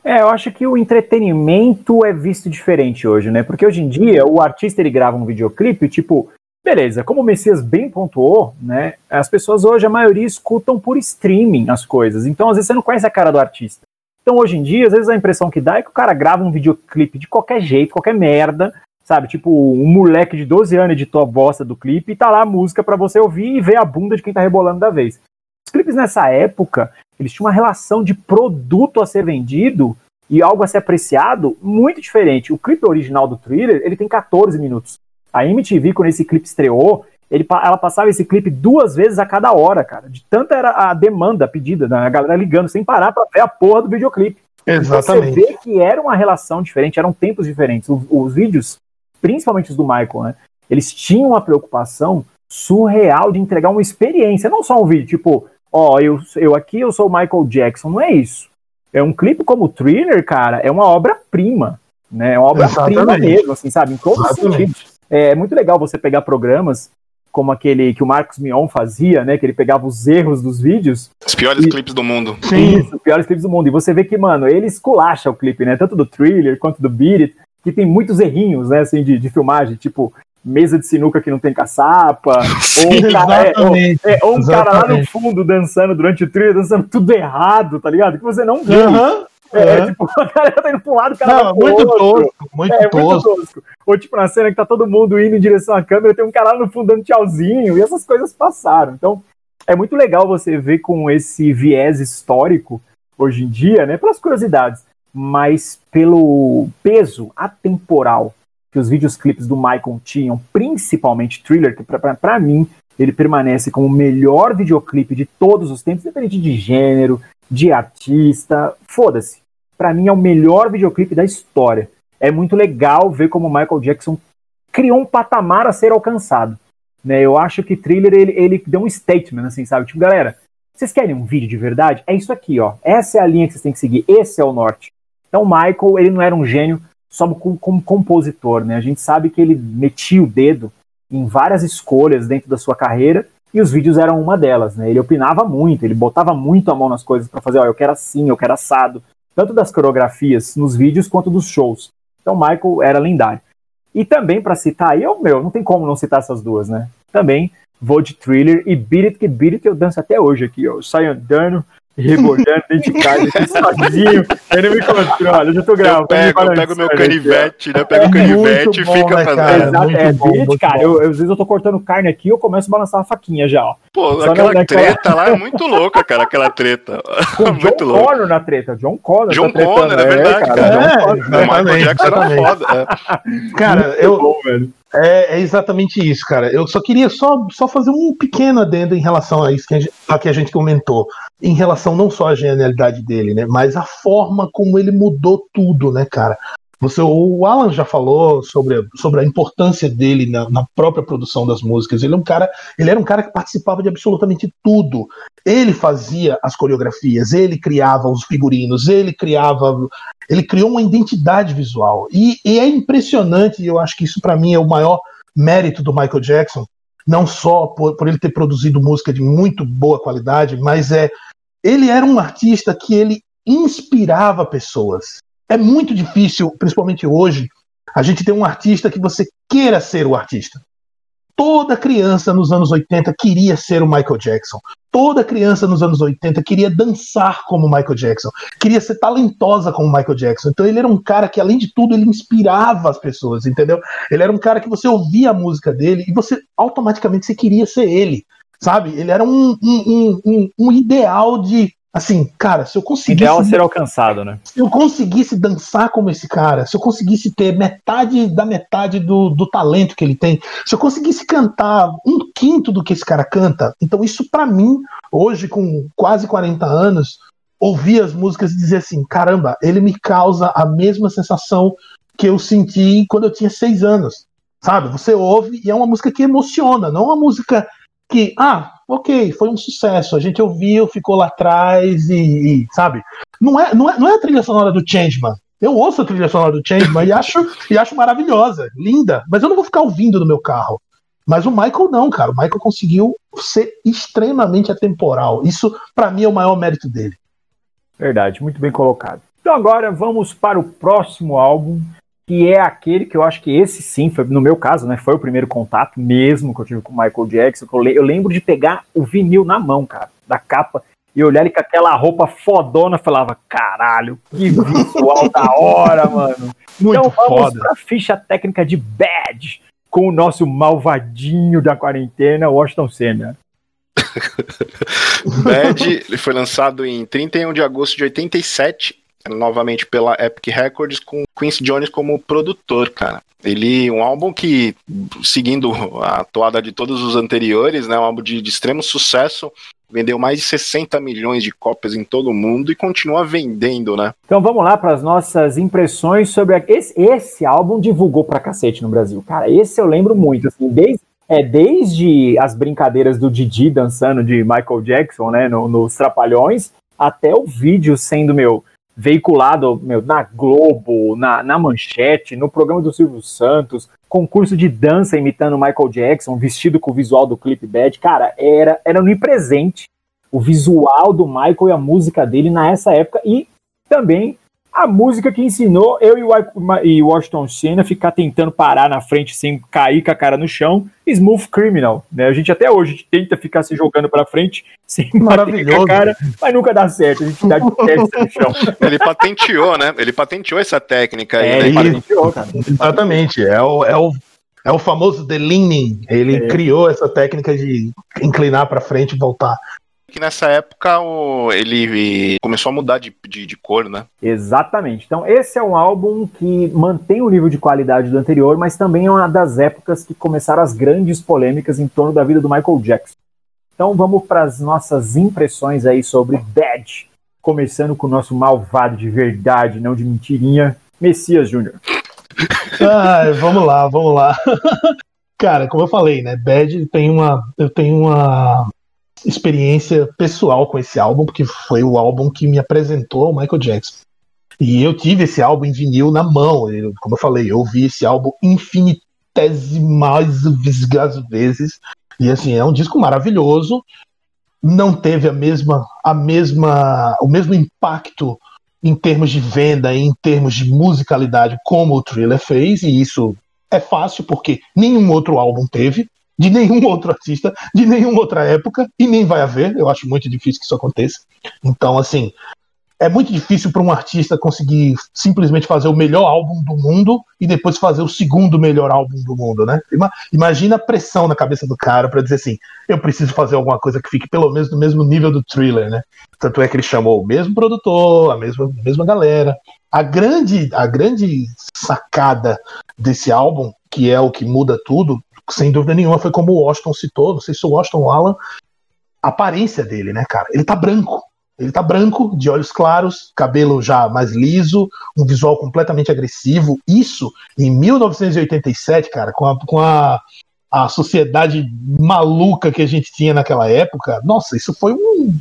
É, eu acho que o entretenimento é visto diferente hoje, né, porque hoje em dia o artista ele grava um videoclipe, tipo, beleza, como o Messias bem pontuou, né, as pessoas hoje, a maioria escutam por streaming as coisas, então às vezes você não conhece a cara do artista. Então, hoje em dia, às vezes a impressão que dá é que o cara grava um videoclipe de qualquer jeito, qualquer merda, sabe? Tipo, um moleque de 12 anos editou a bosta do clipe e tá lá a música para você ouvir e ver a bunda de quem tá rebolando da vez. Os clipes nessa época, eles tinham uma relação de produto a ser vendido e algo a ser apreciado muito diferente. O clipe original do Thriller, ele tem 14 minutos. A MTV, quando esse clipe estreou, ele, ela passava esse clipe duas vezes a cada hora, cara. De tanta era a demanda pedida, né? a galera ligando sem parar pra ver a porra do videoclipe. Exatamente. Você vê que era uma relação diferente, eram tempos diferentes. Os, os vídeos, principalmente os do Michael, né? Eles tinham uma preocupação surreal de entregar uma experiência, não só um vídeo, tipo, ó, eu, eu aqui eu sou o Michael Jackson, não é isso. É um clipe como o Thriller, cara, é uma obra-prima, né? É uma obra-prima mesmo, assim, sabe? Em todos os sentidos. É muito legal você pegar programas como aquele que o Marcos Mion fazia, né? Que ele pegava os erros dos vídeos. Os piores e... clipes do mundo. Sim, Isso, os piores clipes do mundo. E você vê que, mano, ele esculacha o clipe, né? Tanto do thriller quanto do Beat It, que tem muitos errinhos, né? Assim, de, de filmagem, tipo mesa de sinuca que não tem caçapa, Sim, ou um, cara, é, ou, é, ou um cara lá no fundo dançando durante o thriller, dançando tudo errado, tá ligado? Que você não vê. Uhum. É, é, tipo, a galera tá indo pro lado, o cara Não, muito tosco, muito, é, tosco. muito tosco. Ou tipo, na cena que tá todo mundo indo em direção à câmera, tem um cara lá no fundo dando tchauzinho, e essas coisas passaram. Então, é muito legal você ver com esse viés histórico, hoje em dia, né, pelas curiosidades, mas pelo peso atemporal que os videoclipes do Michael tinham, principalmente Thriller, que para mim ele permanece como o melhor videoclipe de todos os tempos, independente de gênero, de artista, foda-se para mim é o melhor videoclipe da história. É muito legal ver como Michael Jackson criou um patamar a ser alcançado. Né? Eu acho que Thriller ele, ele deu um statement, assim, sabe? Tipo, galera, vocês querem um vídeo de verdade? É isso aqui, ó. Essa é a linha que vocês têm que seguir. Esse é o norte. Então, Michael, ele não era um gênio só como, como compositor, né? A gente sabe que ele metia o dedo em várias escolhas dentro da sua carreira e os vídeos eram uma delas, né? Ele opinava muito, ele botava muito a mão nas coisas para fazer, ó, eu quero assim, eu quero assado tanto das coreografias nos vídeos quanto dos shows. Então Michael era lendário. E também para citar aí, eu, meu, não tem como não citar essas duas, né? Também vou de Thriller e Beat It, que Beat It eu danço até hoje aqui, ó. Eu saio andando, rebolando dentro de casa, aqui sozinho, eu não me controlo, eu já tô gravando. Eu pego, eu pego meu canivete, né? Pego o é canivete e fica né, fazendo. Exato, é, bom, Beat, cara, eu, eu, às vezes eu tô cortando carne aqui eu começo a balançar a faquinha já, ó. Pô, Só aquela treta lá é muito louca, cara, aquela treta. Muito John louco. Connor na treta, John Connor. John tá Connor, é verdade, cara. cara. É, John Connor, é, Michael Jackson era foda. É. Cara, eu... Bom, velho. É, é, exatamente isso, cara. Eu só queria só, só fazer um pequeno adendo em relação a isso que a, gente, a que a gente comentou. Em relação não só à genialidade dele, né? Mas a forma como ele mudou tudo, né, cara? Você, o Alan já falou sobre, sobre a importância dele na, na, própria produção das músicas. Ele é um cara, ele era um cara que participava de absolutamente tudo. Ele fazia as coreografias, ele criava os figurinos, ele criava, ele criou uma identidade visual. E, e é impressionante. E eu acho que isso para mim é o maior mérito do Michael Jackson, não só por, por ele ter produzido música de muito boa qualidade, mas é ele era um artista que ele inspirava pessoas é muito difícil, principalmente hoje, a gente ter um artista que você queira ser o artista. Toda criança nos anos 80 queria ser o Michael Jackson. Toda criança nos anos 80 queria dançar como Michael Jackson, queria ser talentosa como Michael Jackson. Então ele era um cara que, além de tudo, ele inspirava as pessoas, entendeu? Ele era um cara que você ouvia a música dele e você automaticamente você queria ser ele, sabe? Ele era um, um, um, um ideal de Assim, cara, se eu conseguisse. Ideal a ser alcançado, né? Se eu conseguisse dançar como esse cara, se eu conseguisse ter metade da metade do, do talento que ele tem, se eu conseguisse cantar um quinto do que esse cara canta, então isso para mim, hoje com quase 40 anos, ouvir as músicas e dizer assim: caramba, ele me causa a mesma sensação que eu senti quando eu tinha seis anos. Sabe? Você ouve e é uma música que emociona, não é uma música que, ah, ok, foi um sucesso, a gente ouviu, ficou lá atrás e, e, sabe? Não é, não, é, não é a trilha sonora do Changeman. Eu ouço a trilha sonora do Changeman e acho, e acho maravilhosa, linda, mas eu não vou ficar ouvindo no meu carro. Mas o Michael não, cara. O Michael conseguiu ser extremamente atemporal. Isso, para mim, é o maior mérito dele. Verdade, muito bem colocado. Então agora vamos para o próximo álbum, que é aquele que eu acho que esse sim, foi, no meu caso, né, foi o primeiro contato mesmo que eu tive com o Michael Jackson. Eu lembro de pegar o vinil na mão, cara, da capa, e olhar ele com aquela roupa fodona, falava, caralho, que visual da hora, mano. Muito então vamos foda. pra ficha técnica de Bad, com o nosso malvadinho da quarentena, Washington Senna. Bad ele foi lançado em 31 de agosto de 87 novamente pela Epic Records com Quincy Jones como produtor, cara. Ele, um álbum que, seguindo a toada de todos os anteriores, né, um álbum de, de extremo sucesso, vendeu mais de 60 milhões de cópias em todo o mundo e continua vendendo, né? Então vamos lá para as nossas impressões sobre a... esse, esse álbum divulgou pra cacete no Brasil. Cara, esse eu lembro muito, assim, desde é desde as brincadeiras do Didi dançando de Michael Jackson, né, no, nos Trapalhões, até o vídeo sendo meu veiculado meu, na Globo, na, na Manchete, no programa do Silvio Santos, concurso de dança imitando Michael Jackson, vestido com o visual do Clip Bad. Cara, era, era no presente o visual do Michael e a música dele nessa época e também a música que ensinou eu e o Washington Senna ficar tentando parar na frente sem cair com a cara no chão, Smooth Criminal, né? A gente até hoje tenta ficar se jogando para frente sem Maravilhoso. com a cara, mas nunca dá certo, a gente dá de teste no chão. Ele patenteou, né? Ele patenteou essa técnica aí, é, né? Patenteou, cara. Exatamente, é o, é o é o famoso The Leaning. Ele é. criou essa técnica de inclinar para frente e voltar que nessa época o, ele começou a mudar de, de, de, cor, né? Exatamente. Então, esse é um álbum que mantém o nível de qualidade do anterior, mas também é uma das épocas que começaram as grandes polêmicas em torno da vida do Michael Jackson. Então, vamos para as nossas impressões aí sobre Bad, começando com o nosso malvado de verdade, não de mentirinha, Messias Júnior. Ai, vamos lá, vamos lá. Cara, como eu falei, né? Bad tem uma, eu tenho uma experiência pessoal com esse álbum, porque foi o álbum que me apresentou ao Michael Jackson. E eu tive esse álbum em vinil na mão. Eu, como eu falei, eu ouvi esse álbum infinitesimais vezes. E assim, é um disco maravilhoso. Não teve a mesma, a mesma, o mesmo impacto em termos de venda, em termos de musicalidade, como o Thriller fez, e isso é fácil porque nenhum outro álbum teve de nenhum outro artista, de nenhuma outra época, e nem vai haver. Eu acho muito difícil que isso aconteça. Então, assim, é muito difícil para um artista conseguir simplesmente fazer o melhor álbum do mundo e depois fazer o segundo melhor álbum do mundo, né? Imagina a pressão na cabeça do cara para dizer assim: eu preciso fazer alguma coisa que fique pelo menos no mesmo nível do thriller, né? Tanto é que ele chamou o mesmo produtor, a mesma, a mesma galera. A grande, a grande sacada desse álbum, que é o que muda tudo, sem dúvida nenhuma, foi como o Washington citou, não sei se o Washington Alan, a aparência dele, né, cara? Ele tá branco. Ele tá branco, de olhos claros, cabelo já mais liso, um visual completamente agressivo. Isso em 1987, cara, com a, com a, a sociedade maluca que a gente tinha naquela época. Nossa, isso foi um,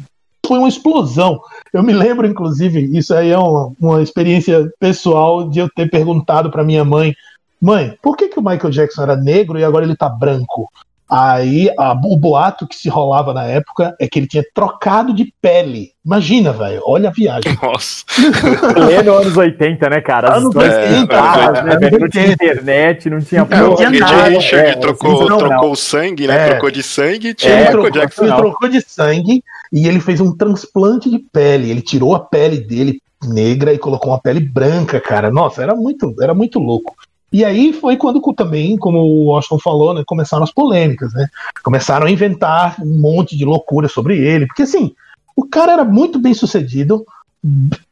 foi uma explosão. Eu me lembro, inclusive, isso aí é uma, uma experiência pessoal de eu ter perguntado para minha mãe mãe, por que, que o Michael Jackson era negro e agora ele tá branco? Aí a, o boato que se rolava na época é que ele tinha trocado de pele. Imagina, velho, olha a viagem. Nossa. Pleno anos 80, né, cara? Anos histórias 80, pintadas, né, anos velho? Não tinha 80. internet, não tinha Não porra, tinha Porque nada, Richard é, trocou, sensacional. trocou o sangue, né? É. Trocou de sangue, tinha É, ele, Michael trocou, Jackson. ele trocou de sangue e ele fez um transplante de pele. Ele tirou a pele dele negra e colocou uma pele branca, cara. Nossa, era muito, era muito louco. E aí foi quando também, como o Washington falou, né, começaram as polêmicas, né? Começaram a inventar um monte de loucura sobre ele, porque assim, o cara era muito bem sucedido,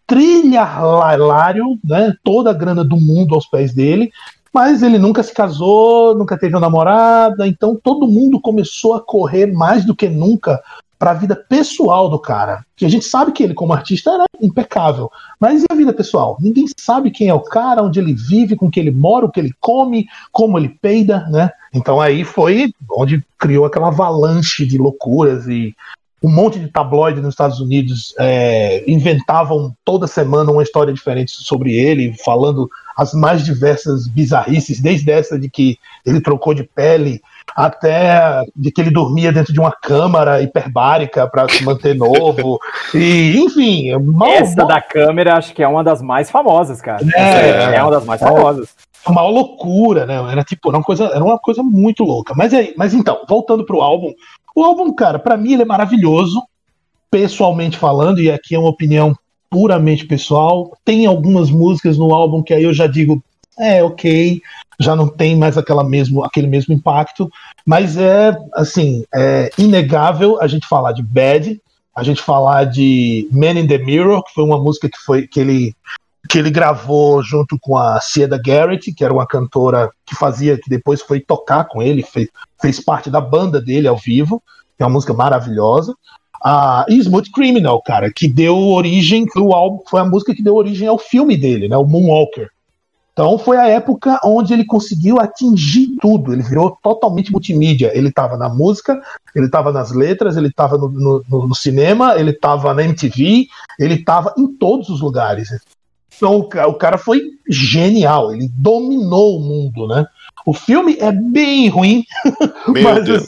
trilharlário, né? Toda a grana do mundo aos pés dele, mas ele nunca se casou, nunca teve uma namorada, então todo mundo começou a correr mais do que nunca para a vida pessoal do cara. Que a gente sabe que ele, como artista, era impecável. Mas e a vida pessoal? Ninguém sabe quem é o cara, onde ele vive, com que ele mora, o que ele come, como ele peida, né? Então aí foi onde criou aquela avalanche de loucuras e um monte de tabloide nos Estados Unidos é, inventavam toda semana uma história diferente sobre ele, falando as mais diversas bizarrices, desde essa de que ele trocou de pele até de que ele dormia dentro de uma câmara hiperbárica para se manter novo. e, enfim, é mal, Essa da câmera acho que é uma das mais famosas, cara. É, é uma das mais famosas. uma loucura, né? Era tipo, era uma coisa, era uma coisa muito louca. Mas aí, mas então, voltando pro álbum, o álbum, cara, para mim ele é maravilhoso, pessoalmente falando, e aqui é uma opinião puramente pessoal. Tem algumas músicas no álbum que aí eu já digo, é, ok, já não tem mais aquela mesmo, aquele mesmo impacto, mas é, assim, é inegável a gente falar de Bad, a gente falar de Man in the Mirror, que foi uma música que, foi, que, ele, que ele gravou junto com a Cieda Garrett, que era uma cantora que fazia, que depois foi tocar com ele, fez, fez parte da banda dele ao vivo, é uma música maravilhosa. E Smooth Criminal, cara, que deu origem, o álbum, foi a música que deu origem ao filme dele, né, o Moonwalker. Então foi a época onde ele conseguiu atingir tudo. Ele virou totalmente multimídia. Ele estava na música, ele estava nas letras, ele estava no, no, no, cinema, ele estava na MTV, ele estava em todos os lugares. Então o, o cara foi genial. Ele dominou o mundo, né? O filme é bem ruim, Meu mas Deus.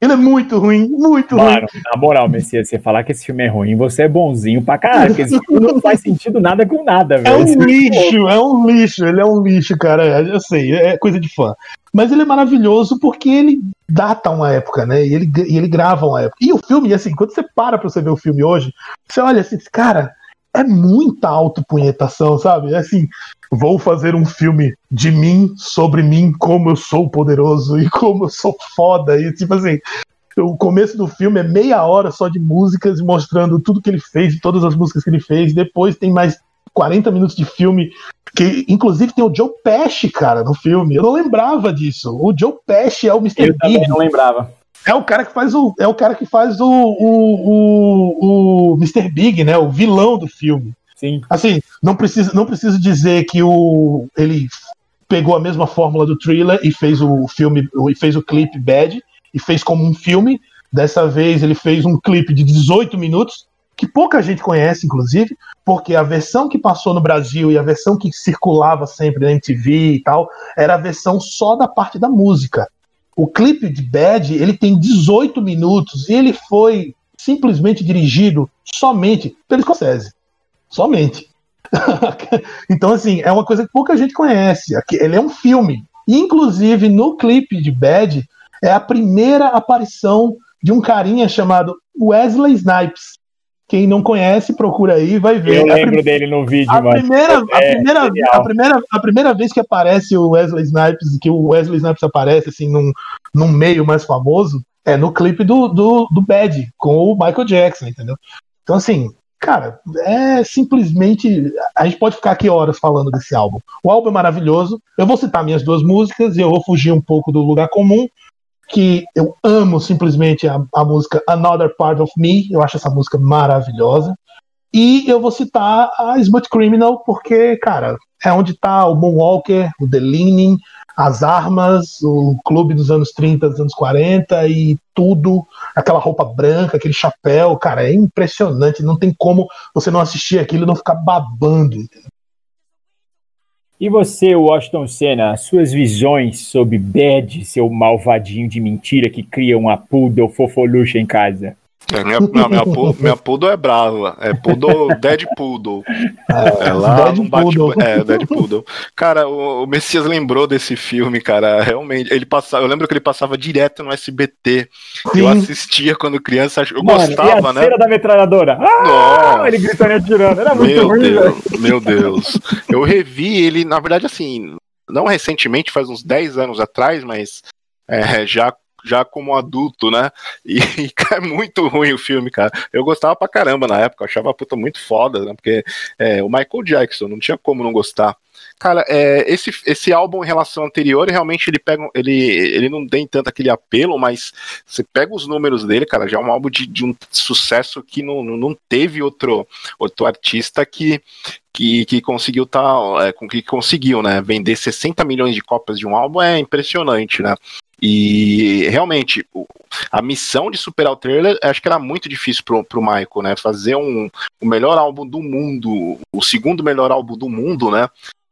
Ele é muito ruim, muito ruim. Mano, na moral, Messias, você falar que esse filme é ruim, você é bonzinho pra caralho, porque esse filme não faz sentido nada com nada, É velho. um Esse- lixo, é um lixo, ele é um lixo, cara. é, Eu sei, é coisa de fã. Mas ele é maravilhoso porque ele data uma época, né? E ele, e ele grava uma época. E o filme, assim, quando você para pra você ver o filme hoje, você olha assim, cara, é muita autopunhetação, sabe? É assim, vou fazer um filme de mim, sobre mim, como eu sou poderoso e como eu sou foda. E tipo assim, o começo do filme é meia hora só de músicas mostrando tudo que ele fez, todas as músicas que ele fez. Depois tem mais 40 minutos de filme, que inclusive tem o Joe Pesci, cara, no filme. Eu não lembrava disso. O Joe Pesci é o Mr. Eu também não lembrava. É o cara que faz o é o cara que faz o o, o, o Mr. Big, né? O vilão do filme. Sim. Assim, não preciso, não preciso dizer que o ele pegou a mesma fórmula do thriller e fez o filme e fez o clipe Bad e fez como um filme. Dessa vez ele fez um clipe de 18 minutos que pouca gente conhece, inclusive, porque a versão que passou no Brasil e a versão que circulava sempre na MTV e tal era a versão só da parte da música. O clipe de Bad ele tem 18 minutos e ele foi simplesmente dirigido somente pelo Scorsese. Somente. então, assim, é uma coisa que pouca gente conhece. Ele é um filme. Inclusive, no clipe de Bad, é a primeira aparição de um carinha chamado Wesley Snipes. Quem não conhece, procura aí, vai ver. Eu a lembro dele no vídeo, a primeira, a, É, primeira, genial. a, primeira, a primeira vez que aparece o Wesley Snipes, que o Wesley Snipes aparece assim num, num meio mais famoso, é no clipe do, do, do Bad, com o Michael Jackson, entendeu? Então, assim, cara, é simplesmente. A gente pode ficar aqui horas falando desse álbum. O álbum é maravilhoso. Eu vou citar minhas duas músicas e eu vou fugir um pouco do lugar comum. Que eu amo simplesmente a, a música Another Part of Me. Eu acho essa música maravilhosa. E eu vou citar a Smooth Criminal, porque, cara, é onde tá o Moonwalker, o The Leaning, as armas, o clube dos anos 30, dos anos 40 e tudo, aquela roupa branca, aquele chapéu, cara, é impressionante. Não tem como você não assistir aquilo e não ficar babando. entendeu? E você, Washington Senna, suas visões sobre Bad, seu malvadinho de mentira que cria uma poodle fofolucha em casa? É, minha, não, minha, minha poodle é brava. É poodle, dead poodle. É, é lá dead não bate. Poodle. É, dead poodle. Cara, o, o, Messias lembrou desse filme, cara. Realmente. Ele passava, eu lembro que ele passava direto no SBT. Sim. Eu assistia quando criança. Eu Mano, gostava, a né? cena da metralhadora. Ah, ele gritando e atirando. Era muito meu ruim, Deus, Meu Deus. Eu revi ele, na verdade, assim. Não recentemente, faz uns 10 anos atrás, mas é, já já como adulto, né? E, e é muito ruim o filme, cara. Eu gostava pra caramba na época, achava a puta muito foda, né? Porque é, o Michael Jackson, não tinha como não gostar. Cara, é, esse, esse álbum em relação ao anterior, realmente ele pega. Ele, ele não tem tanto aquele apelo, mas você pega os números dele, cara, já é um álbum de, de um sucesso que não, não teve outro, outro artista que, que, que conseguiu tá, é, que conseguiu, né? Vender 60 milhões de cópias de um álbum é impressionante, né? E realmente, a missão de superar o trailer acho que era muito difícil pro, pro Michael, né? Fazer um, o melhor álbum do mundo, o segundo melhor álbum do mundo, né?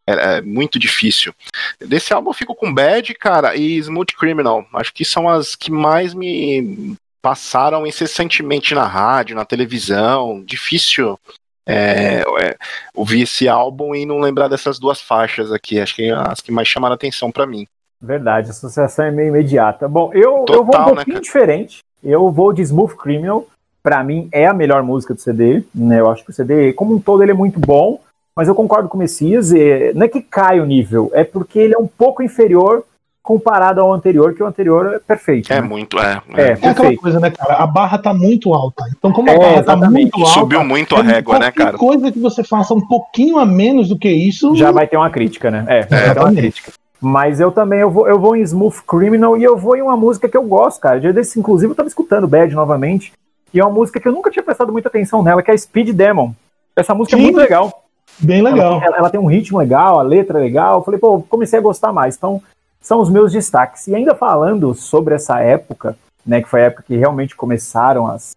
É, é muito difícil. Desse álbum eu fico com Bad, cara, e Smooth Criminal. Acho que são as que mais me passaram incessantemente na rádio, na televisão. Difícil é, é, ouvir esse álbum e não lembrar dessas duas faixas aqui. Acho que é as que mais chamaram atenção para mim. Verdade, a associação é meio imediata. Bom, eu, Total, eu vou um né, pouquinho né, diferente. Eu vou de Smooth Criminal. Para mim é a melhor música do CD. Né? Eu acho que o CD, como um todo, ele é muito bom. Mas eu concordo com o Messias. Não é que cai o nível, é porque ele é um pouco inferior comparado ao anterior, que o anterior é perfeito. É né? muito, é. É, é, é aquela coisa, né, cara? A barra tá muito alta. Então, como a é, barra tá muito alta. Subiu muito a régua, né, cara? coisa que você faça um pouquinho a menos do que isso. Já vai ter uma crítica, né? É, é. vai ter uma crítica. Mas eu também eu vou, eu vou em Smooth Criminal e eu vou em uma música que eu gosto, cara. Dia desse, inclusive, eu tava escutando Bad novamente. E é uma música que eu nunca tinha prestado muita atenção nela, que é Speed Demon. Essa música Sim. é muito legal. Bem legal. Ela, ela, tem um ritmo legal, a letra é legal. Eu falei, pô, comecei a gostar mais. Então, são os meus destaques. E ainda falando sobre essa época, né, que foi a época que realmente começaram as,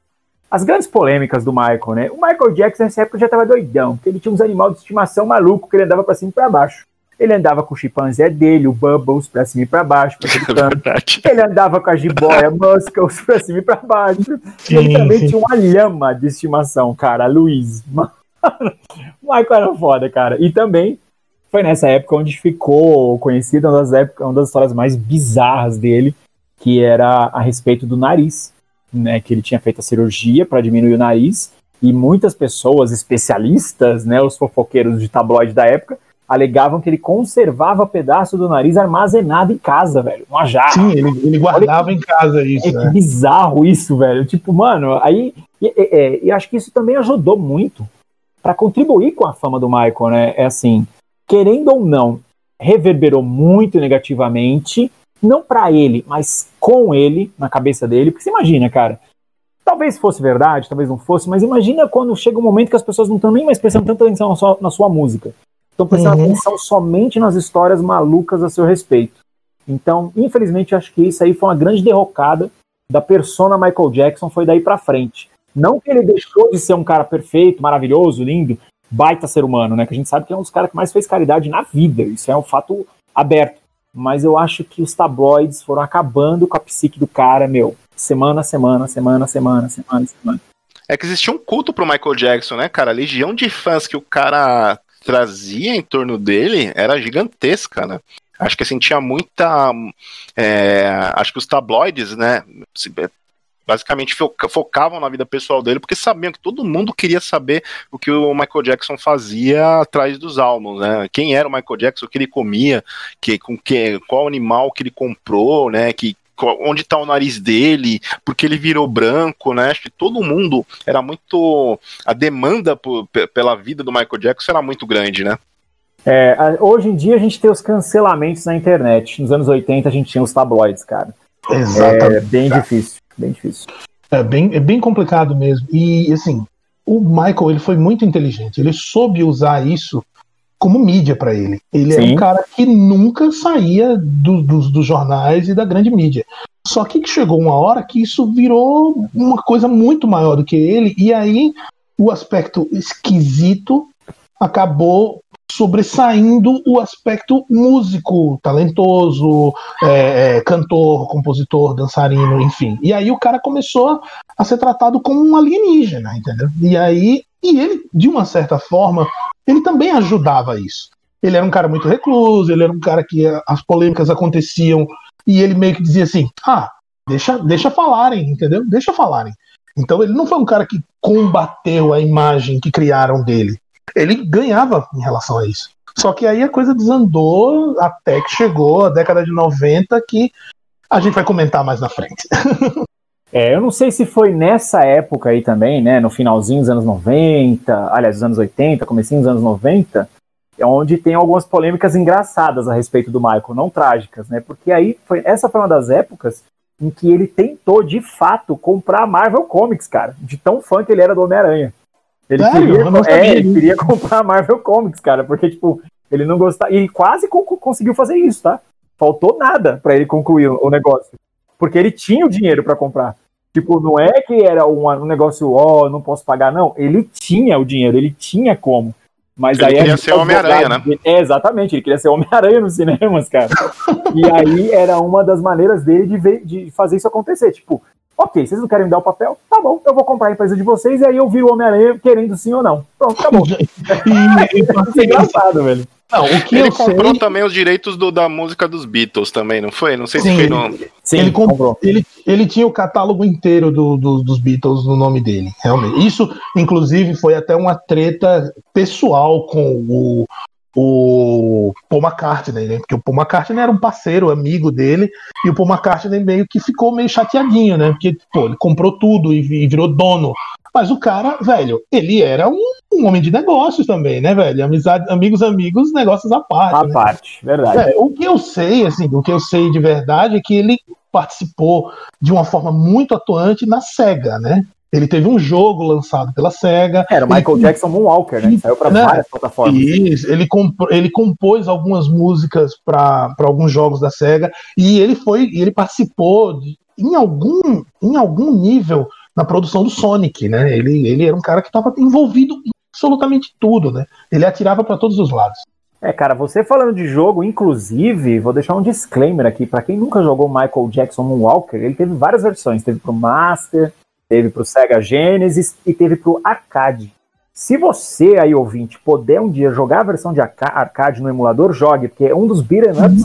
as grandes polêmicas do Michael, né? O Michael Jackson nessa época já tava doidão, porque ele tinha uns animais de estimação maluco que ele andava para cima e pra baixo. Ele andava com o chimpanzé dele, o Bubbles, pra cima e pra baixo, pra é Ele andava com a jiboia Muscles pra cima e pra baixo. Sim, e ele também sim. tinha uma lhama de estimação, cara, a Luiz. Mano, o Michael era foda, cara. E também foi nessa época onde ficou conhecida uma das, épocas, uma das histórias mais bizarras dele, que era a respeito do nariz, né? Que ele tinha feito a cirurgia para diminuir o nariz. E muitas pessoas, especialistas, né, os fofoqueiros de tabloide da época, alegavam que ele conservava pedaço do nariz armazenado em casa, velho. Uma jarra. Sim, ele, ele guardava em casa isso. É, né? Que bizarro isso, velho. Tipo, mano, aí. E, e, e acho que isso também ajudou muito para contribuir com a fama do Michael, né? É assim, querendo ou não, reverberou muito negativamente, não para ele, mas com ele, na cabeça dele. Porque você imagina, cara. Talvez fosse verdade, talvez não fosse, mas imagina quando chega um momento que as pessoas não estão nem mais prestando tanta atenção na sua, na sua música Estão prestando uhum. atenção somente nas histórias malucas a seu respeito. Então, infelizmente, acho que isso aí foi uma grande derrocada da persona Michael Jackson, foi daí para frente. Não que ele deixou de ser um cara perfeito, maravilhoso, lindo, baita ser humano, né? Que a gente sabe que é um dos caras que mais fez caridade na vida. Isso é um fato aberto. Mas eu acho que os tabloides foram acabando com a psique do cara, meu. Semana, semana, semana, semana, semana, semana. É que existia um culto pro Michael Jackson, né, cara? A legião de fãs que o cara trazia em torno dele era gigantesca, né? Acho que assim, tinha muita. É, acho que os tabloides, né? Basicamente focavam na vida pessoal dele, porque sabiam que todo mundo queria saber o que o Michael Jackson fazia atrás dos álbuns, né? Quem era o Michael Jackson, o que ele comia, que, com que, qual animal que ele comprou, né? Que, onde está o nariz dele, porque ele virou branco, né? Acho que todo mundo era muito. A demanda por, pela vida do Michael Jackson era muito grande, né? É, hoje em dia a gente tem os cancelamentos na internet. Nos anos 80 a gente tinha os tabloides, cara. Exatamente. É bem difícil, bem difícil. É bem, é bem complicado mesmo. E assim, o Michael ele foi muito inteligente. Ele soube usar isso como mídia para ele. Ele Sim. é um cara que nunca saía do, do, dos jornais e da grande mídia. Só que chegou uma hora que isso virou uma coisa muito maior do que ele, e aí o aspecto esquisito acabou sobressaindo o aspecto músico, talentoso, é, é, cantor, compositor, dançarino, enfim. E aí o cara começou a ser tratado como um alienígena, entendeu? E aí, e ele, de uma certa forma, ele também ajudava isso. Ele era um cara muito recluso, ele era um cara que as polêmicas aconteciam e ele meio que dizia assim: ah, deixa, deixa falarem, entendeu? Deixa falarem. Então ele não foi um cara que combateu a imagem que criaram dele. Ele ganhava em relação a isso. Só que aí a coisa desandou até que chegou a década de 90, que a gente vai comentar mais na frente. É, eu não sei se foi nessa época aí também, né, no finalzinho dos anos 90, aliás, dos anos 80, comecinho dos anos 90, é onde tem algumas polêmicas engraçadas a respeito do Michael, não trágicas, né? Porque aí foi essa foi uma das épocas em que ele tentou de fato comprar a Marvel Comics, cara, de tão fã que ele era do Homem-Aranha. Ele, queria, é, ele queria comprar a Marvel Comics, cara, porque tipo, ele não gostava e quase conseguiu fazer isso, tá? Faltou nada para ele concluir o negócio, porque ele tinha o dinheiro para comprar. Tipo, não é que era um, um negócio, ó, oh, não posso pagar, não. Ele tinha o dinheiro, ele tinha como. Mas ele aí queria ser Homem-Aranha, né? É, exatamente, ele queria ser Homem-Aranha nos cinemas, cara. e aí era uma das maneiras dele de, ver, de fazer isso acontecer. Tipo, ok, vocês não querem me dar o papel? Tá bom, eu vou comprar a empresa de vocês e aí eu viro o Homem-Aranha querendo sim ou não. Pronto, tá bom. e, e, é engraçado, velho. Não, o que ele comprou sei... também os direitos do, da música dos Beatles também, não foi? Não sei Sim, se foi no. Sim, ele, comprou. Ele, ele tinha o catálogo inteiro do, do, dos Beatles no nome dele, realmente. Isso, inclusive, foi até uma treta pessoal com o, o Paul McCartney, né? Porque o Paul McCartney era um parceiro, amigo dele, e o Paul McCartney meio que ficou meio chateadinho, né? Porque, pô, ele comprou tudo e, virou dono mas o cara, velho, ele era um, um, homem de negócios também, né, velho? Amizade, amigos, amigos, negócios à parte. À né? parte, verdade. É, o que eu sei, assim, o que eu sei de verdade é que ele participou de uma forma muito atuante na SEGA, né? Ele teve um jogo lançado pela SEGA. Era o Michael ele, Jackson Moonwalker, né? Saiu para né? várias plataformas. Isso, ele, comp ele compôs algumas músicas para alguns jogos da SEGA e ele foi, ele participou de, em algum, em algum nível na produção do Sonic, né? Ele, ele era um cara que estava envolvido em absolutamente tudo, né? Ele atirava para todos os lados. É, cara, você falando de jogo, inclusive, vou deixar um disclaimer aqui para quem nunca jogou Michael Jackson Moonwalker, ele teve várias versões, teve pro Master, teve pro Sega Genesis e teve pro arcade. Se você aí ouvinte puder um dia jogar a versão de arcade no emulador, jogue, porque é um dos beat'em ups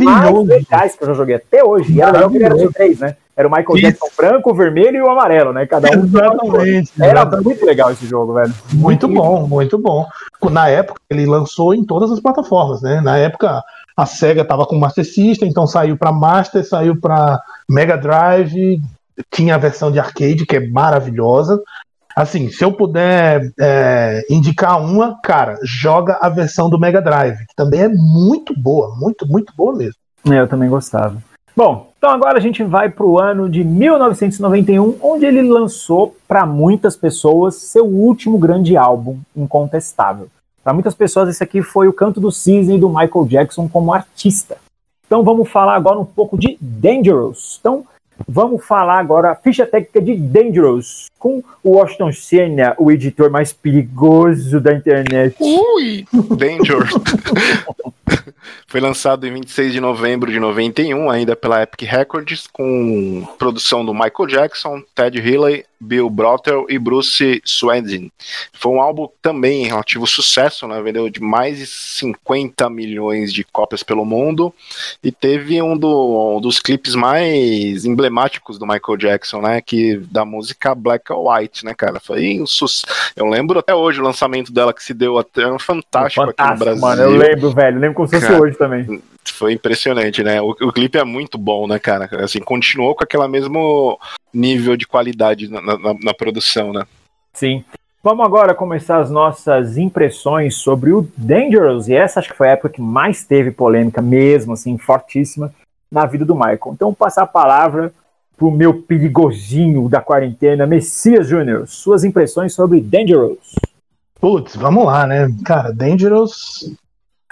mais legais que eu já joguei até hoje. E era legal que era de três, né? Era o Michael Isso. Jackson branco, o vermelho e o amarelo, né? Cada um. Exatamente. Era exatamente. muito legal esse jogo, velho. Muito, muito bom, muito bom. Na época, ele lançou em todas as plataformas, né? Na época, a SEGA tava com Master System, então saiu para Master, saiu para Mega Drive, tinha a versão de arcade, que é maravilhosa. Assim, se eu puder é, indicar uma, cara, joga a versão do Mega Drive, que também é muito boa, muito, muito boa mesmo. É, eu também gostava. Bom, então agora a gente vai para o ano de 1991, onde ele lançou para muitas pessoas seu último grande álbum, incontestável. Para muitas pessoas esse aqui foi o canto do cisne do Michael Jackson como artista. Então vamos falar agora um pouco de Dangerous. Então vamos falar agora a ficha técnica de Dangerous com o Washington Senna, o editor mais perigoso da internet. Ui, Dangerous. Foi lançado em 26 de novembro de 91, ainda pela Epic Records, com produção do Michael Jackson, Ted Healy, Bill Brottel e Bruce Swedin. Foi um álbum também em relativo sucesso, né? vendeu de mais de 50 milhões de cópias pelo mundo e teve um, do, um dos clipes mais emblemáticos do Michael Jackson, né? Que da música Black or White, né, cara? Foi um sucesso. Eu lembro até hoje o lançamento dela que se deu até um fantástico, fantástico aqui no Brasil. Mano, eu lembro, velho, eu lembro como se fosse hoje também foi impressionante, né? O, o, clipe é muito bom, né, cara? Assim, continuou com aquele mesmo nível de qualidade na, na, na, produção, né? Sim. Vamos agora começar as nossas impressões sobre o Dangerous, e essa acho que foi a época que mais teve polêmica mesmo, assim, fortíssima, na vida do Michael. Então, vou passar a palavra pro meu perigosinho da quarentena, Messias Júnior. Suas impressões sobre Dangerous. Putz, vamos lá, né? Cara, Dangerous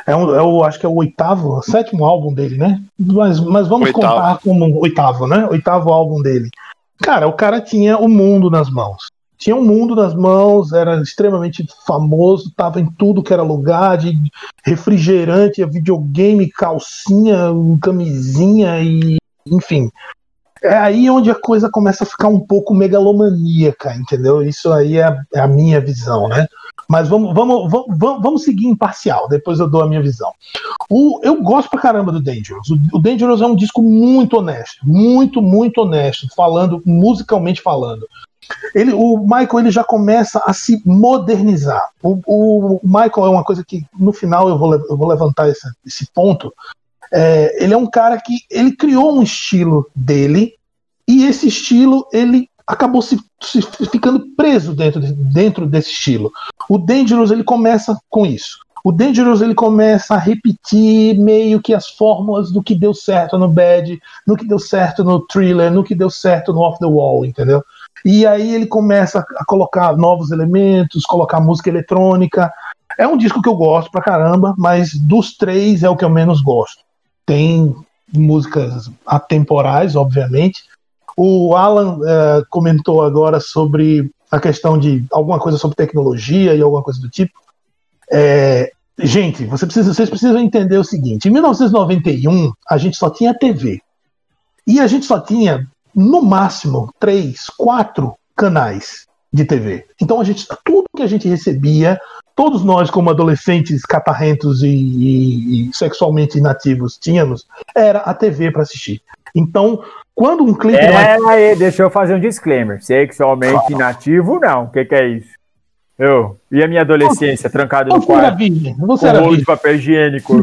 é, um, é o, acho que é o oitavo, sétimo álbum dele, né? Mas, mas vamos oitavo. contar como oitavo, né? Oitavo álbum dele. Cara, o cara tinha o mundo nas mãos. tinha um mundo nas mãos, era extremamente famoso, estava em tudo que era lugar, de refrigerante, videogame, calcinha, camisinha e enfim. É aí onde a coisa começa a ficar um pouco megalomaníaca, entendeu? Isso aí é, é a minha visão, né? Mas vamos, vamos, vamos, vamos seguir imparcial, depois eu dou a minha visão. O, eu gosto pra caramba do Dangerous. O, o Dangerous é um disco muito honesto, muito, muito honesto, falando, musicalmente falando. Ele, o Michael ele já começa a se modernizar. O, o Michael é uma coisa que no final eu vou, eu vou levantar esse, esse ponto. É, ele é um cara que ele criou um estilo dele e esse estilo ele acabou se, se ficando preso dentro, de, dentro desse estilo. O Dangerous ele começa com isso. O Dangerous ele começa a repetir meio que as fórmulas do que deu certo no Bad, no que deu certo no Thriller, no que deu certo no Off the Wall, entendeu? E aí ele começa a colocar novos elementos, colocar música eletrônica. É um disco que eu gosto pra caramba, mas dos três é o que eu menos gosto. Tem músicas atemporais, obviamente. O Alan uh, comentou agora sobre a questão de alguma coisa sobre tecnologia e alguma coisa do tipo. É, gente, você precisa, vocês precisam entender o seguinte: em 1991 a gente só tinha TV e a gente só tinha no máximo três, quatro canais de TV. Então a gente, tudo que a gente recebia, todos nós como adolescentes catarrentos e, e, e sexualmente inativos tínhamos, era a TV para assistir. Então, quando um clipe. É, aí, deixa eu fazer um disclaimer. Sexualmente ah. inativo, não. O que, que é isso? Eu. E a minha adolescência, trancado no quarto? Virgem. Você era virgem. de papel higiênico.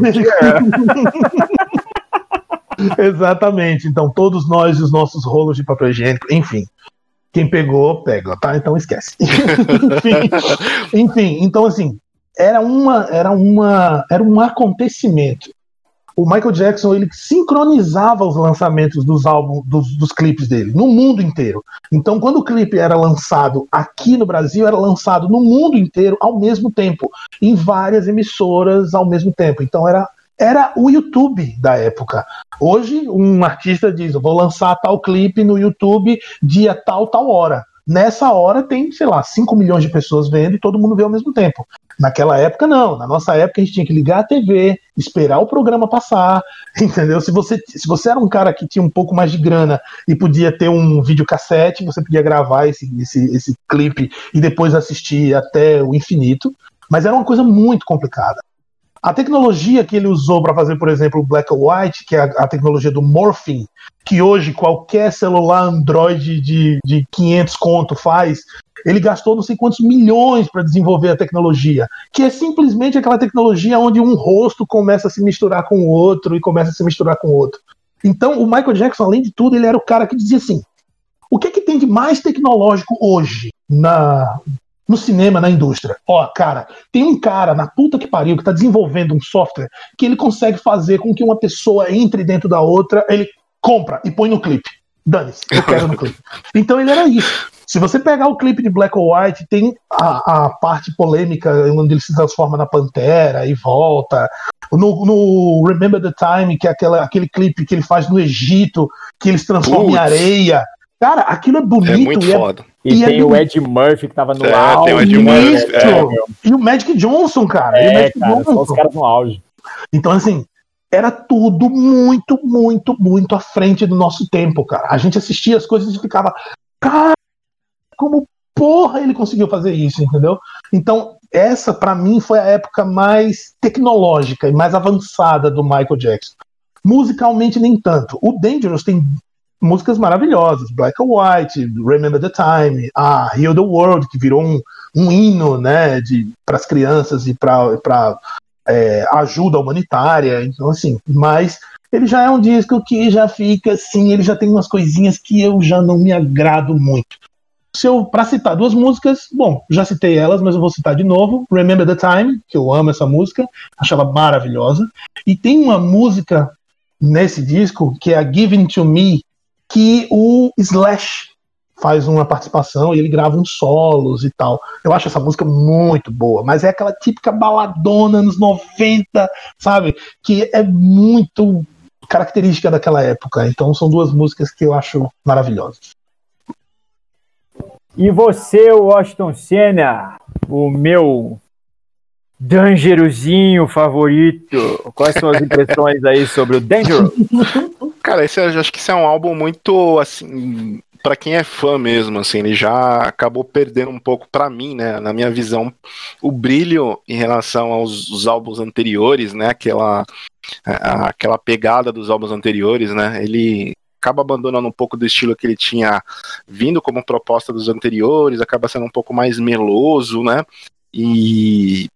Exatamente. Então, todos nós e os nossos rolos de papel higiênico, enfim. Quem pegou, pega, tá? Então esquece. enfim, enfim, então assim, era uma, era uma, era um acontecimento. O Michael Jackson ele sincronizava os lançamentos dos álbuns, dos, dos clipes dele, no mundo inteiro. Então, quando o clipe era lançado aqui no Brasil, era lançado no mundo inteiro ao mesmo tempo, em várias emissoras ao mesmo tempo. Então, era era o YouTube da época. Hoje, um artista diz: vou lançar tal clipe no YouTube dia tal, tal hora. Nessa hora tem, sei lá, 5 milhões de pessoas vendo e todo mundo vê ao mesmo tempo. Naquela época, não. Na nossa época, a gente tinha que ligar a TV, esperar o programa passar, entendeu? Se você, se você era um cara que tinha um pouco mais de grana e podia ter um videocassete, você podia gravar esse, esse, esse clipe e depois assistir até o infinito. Mas era uma coisa muito complicada. A tecnologia que ele usou para fazer, por exemplo, o Black and White, que é a, a, tecnologia do morphing, que hoje qualquer celular Android de, de 500 conto faz, ele gastou não sei quantos milhões para desenvolver a tecnologia, que é simplesmente aquela tecnologia onde um rosto começa a se misturar com o outro e começa a se misturar com o outro. Então, o Michael Jackson, além de tudo, ele era o cara que dizia assim: o que, é que tem de mais tecnológico hoje na, no cinema, na indústria. Ó, cara, tem um cara na puta que pariu que tá desenvolvendo um software que ele consegue fazer com que uma pessoa entre dentro da outra, ele compra e põe no clipe. Dane-se, eu quero no clipe. Então ele era isso. Se você pegar o clipe de Black or White, tem a, a parte polêmica onde ele se transforma na Pantera e volta. No, no Remember the Time, que é aquela, aquele clipe que ele faz no Egito, que ele se transforma em areia. Cara, aquilo é bonito. É muito é foda. É, e, e tem é o Ed Murphy que tava no é, auge. Tem o Ed Murphy. É, e o Magic Johnson, cara. É, e o Magic cara, Johnson. os caras no auge. Então, assim, era tudo muito, muito, muito à frente do nosso tempo, cara. A gente assistia as coisas e ficava, cara, como porra ele conseguiu fazer isso, entendeu? Então, essa para mim foi a época mais tecnológica e mais avançada do Michael Jackson. Musicalmente nem tanto. O Dangerous tem músicas maravilhosas, Black and White, Remember the Time, a Heal the World, que virou um, um hino né, para as crianças e para é, ajuda humanitária, então assim, mas ele já é um disco que já fica assim, ele já tem umas coisinhas que eu já não me agrado muito. Se para citar duas músicas, bom, já citei elas, mas eu vou citar de novo. Remember the Time, que eu amo essa música, acho ela maravilhosa. E tem uma música nesse disco que é a Giving to Me, que o Slash faz uma participação e ele grava uns solos e tal. Eu acho essa música muito boa, mas é aquela típica baladona nos 90, sabe? Que é muito característica daquela época. Então são duas músicas que eu acho maravilhosas. E você, Washington Senna, o meu Dangerozinho favorito. Quais são as impressões aí sobre o Dangerous? Cara, esse, eu acho que esse é um álbum muito, assim, para quem é fã mesmo, assim, ele já acabou perdendo um pouco para mim, né, na minha visão, o brilho em relação aos álbuns anteriores, né, aquela, aquela pegada dos álbuns anteriores, né, ele acaba abandonando um pouco do estilo que ele tinha vindo como proposta dos anteriores, acaba sendo um pouco mais meloso, né, e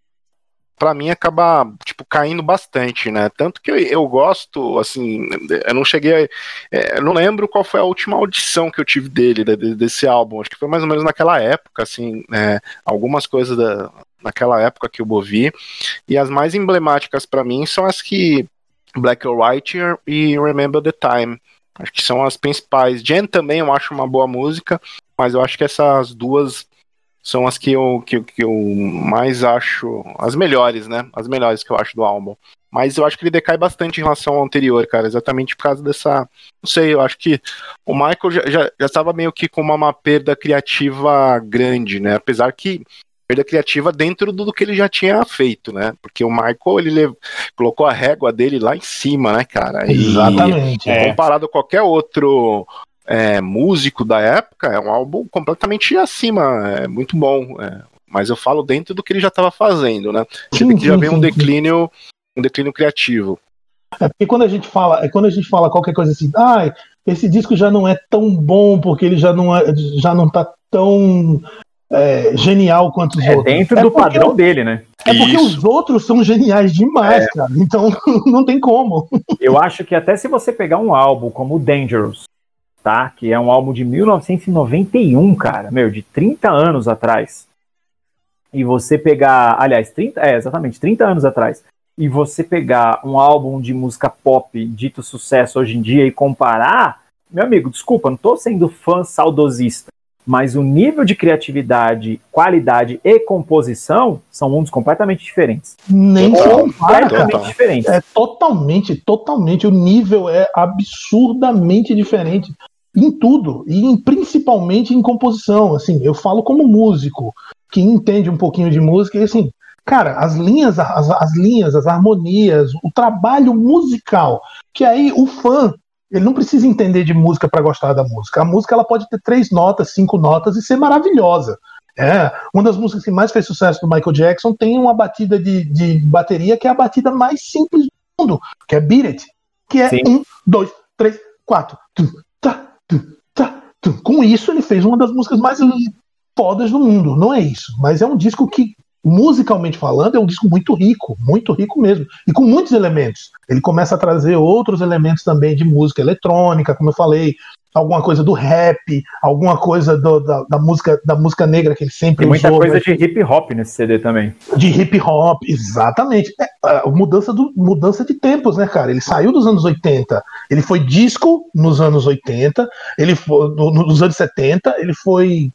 para mim acaba tipo caindo bastante, né? Tanto que eu, eu gosto, assim, eu não cheguei, a, é, eu não lembro qual foi a última audição que eu tive dele de, desse álbum. Acho que foi mais ou menos naquela época, assim, é, algumas coisas da, naquela época que eu ouvi. E as mais emblemáticas para mim são as que Black or White e Remember the Time. Acho que são as principais. Jen também eu acho uma boa música, mas eu acho que essas duas são as que eu, que, que eu mais acho. As melhores, né? As melhores que eu acho do álbum. Mas eu acho que ele decai bastante em relação ao anterior, cara, exatamente por causa dessa. Não sei, eu acho que o Michael já, já, já estava meio que com uma, uma, perda criativa grande, né? Apesar que perda criativa dentro do, do que ele já tinha feito, né? Porque o Michael, ele lev... colocou a régua dele lá em cima, né, cara? E, Exatamente. É. Comparado a qualquer outro é, músico da época, é um álbum completamente acima, é muito bom. É, mas eu falo dentro do que ele já estava fazendo, né? Sim, que já vem um declínio, um declínio criativo. É porque quando a gente fala, é quando a gente fala qualquer coisa assim, ah, esse disco já não é tão bom porque ele já não é, já não tá tão é, genial quanto os é, outros. Dentro é do padrão dele, né? É porque Isso. os outros são geniais demais, é. cara. Então não tem como. Eu acho que até se você pegar um álbum como Dangerous, tá? Que é um álbum de 1991, cara, meu, de 30 anos atrás. E você pegar, aliás, 30, é, exatamente, 30 anos atrás. E você pegar um álbum de música pop dito sucesso hoje em dia e comparar, meu amigo, desculpa, não tô sendo fã saudosista, mas o nível de criatividade, qualidade e composição são mundos completamente diferentes. Nem completamente diferentes. É totalmente, totalmente. O nível é absurdamente diferente em tudo e em, principalmente em composição. Assim, eu falo como músico que entende um pouquinho de música e assim, cara, as linhas, as, as linhas, as harmonias, o trabalho musical, que aí o fã ele não precisa entender de música para gostar da música. A música ela pode ter três notas, cinco notas e ser maravilhosa. É, uma das músicas que mais fez sucesso do Michael Jackson tem uma batida de, de bateria que é a batida mais simples do mundo, que é Beat It, que é Sim. um, dois, três, quatro, com isso, ele fez uma das músicas mais fodas do mundo. Não é isso, mas é um disco que, musicalmente falando, é um disco muito rico, muito rico mesmo, e com muitos elementos. Ele começa a trazer outros elementos também de música eletrônica, como eu falei, alguma coisa do rap, alguma coisa do, da, da, música da música negra que ele sempre Tem muita usou, coisa mas... de hip hop nesse CD também. De hip hop, exatamente. É, mudança, do, mudança de tempos, né, cara? Ele saiu dos anos 80, ele foi disco nos anos 80, ele foi no, nos anos 70, ele foi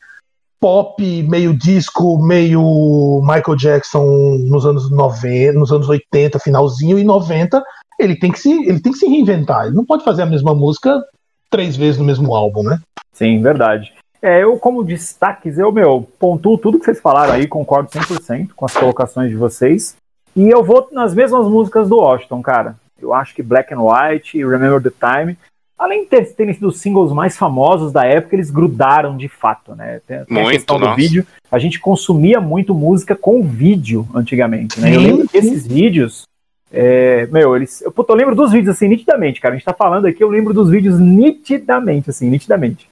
pop, meio disco, meio Michael Jackson nos anos 90, nos anos 80, finalzinho e 90, ele tem que se ele tem que se reinventar. Ele não pode fazer a mesma música três vezes no mesmo álbum, né? Sim, verdade. É, eu, como destaques, eu, meu, pontuo tudo que vocês falaram aí, concordo 100% com as colocações de vocês. E eu vou nas mesmas músicas do Washington, cara. Eu acho que Black and White e Remember the Time, além de terem sido os singles mais famosos da época, eles grudaram de fato, né? Tem, tem muito, a questão nossa. do vídeo. A gente consumia muito música com vídeo antigamente, né? Eu lembro que esses vídeos é, meu, eles. Eu, puto, eu lembro dos vídeos assim, nitidamente, cara. A gente tá falando aqui, eu lembro dos vídeos nitidamente, assim, nitidamente.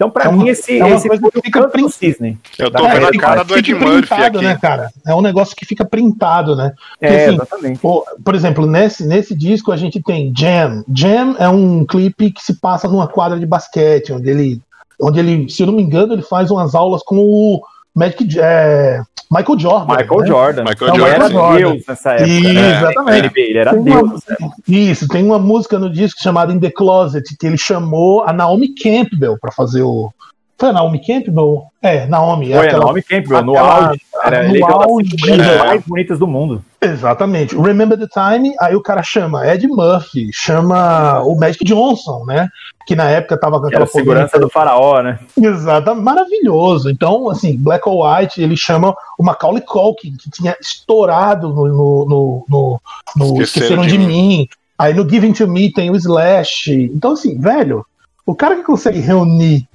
Então, pra é mim, uma, esse, é esse coisa que fica print... Cisne. Eu tô vendo a cara do Ed Murphy aqui. Né, cara? É um negócio que fica printado, né? Porque, é, assim, exatamente. Por, por, exemplo, nesse, nesse disco a gente tem Jam. Jam é um clipe que se passa numa quadra de basquete, onde ele, onde ele, se eu não me engano, ele faz umas aulas com o Magic, é, Michael Jordan. Michael né? Jordan. Michael Jordan. era Jordan. Deus nessa época. Isso, né? exatamente. Ele era tem Deus. Uma, isso, tem uma música no disco chamada In the Closet, que ele chamou a Naomi Campbell para fazer o. Foi a Naomi Campbell? É, Naomi. Foi aquela, a Naomi Campbell, no auge. Era no auge. Das mais bonitas do mundo. Exatamente. Remember the Time, aí o cara chama Ed Murphy, chama o Magic Johnson, né? Que na época tava com aquela segurança do faraó, né? Exato, maravilhoso. Então, assim, Black or White, ele chama o Macaulay Culkin, que tinha estourado no, no, no, no, no Esqueceram, Esqueceram, de, de mim. mim. Aí no Giving to Me tem o Slash. Então, assim, velho, o cara que consegue reunir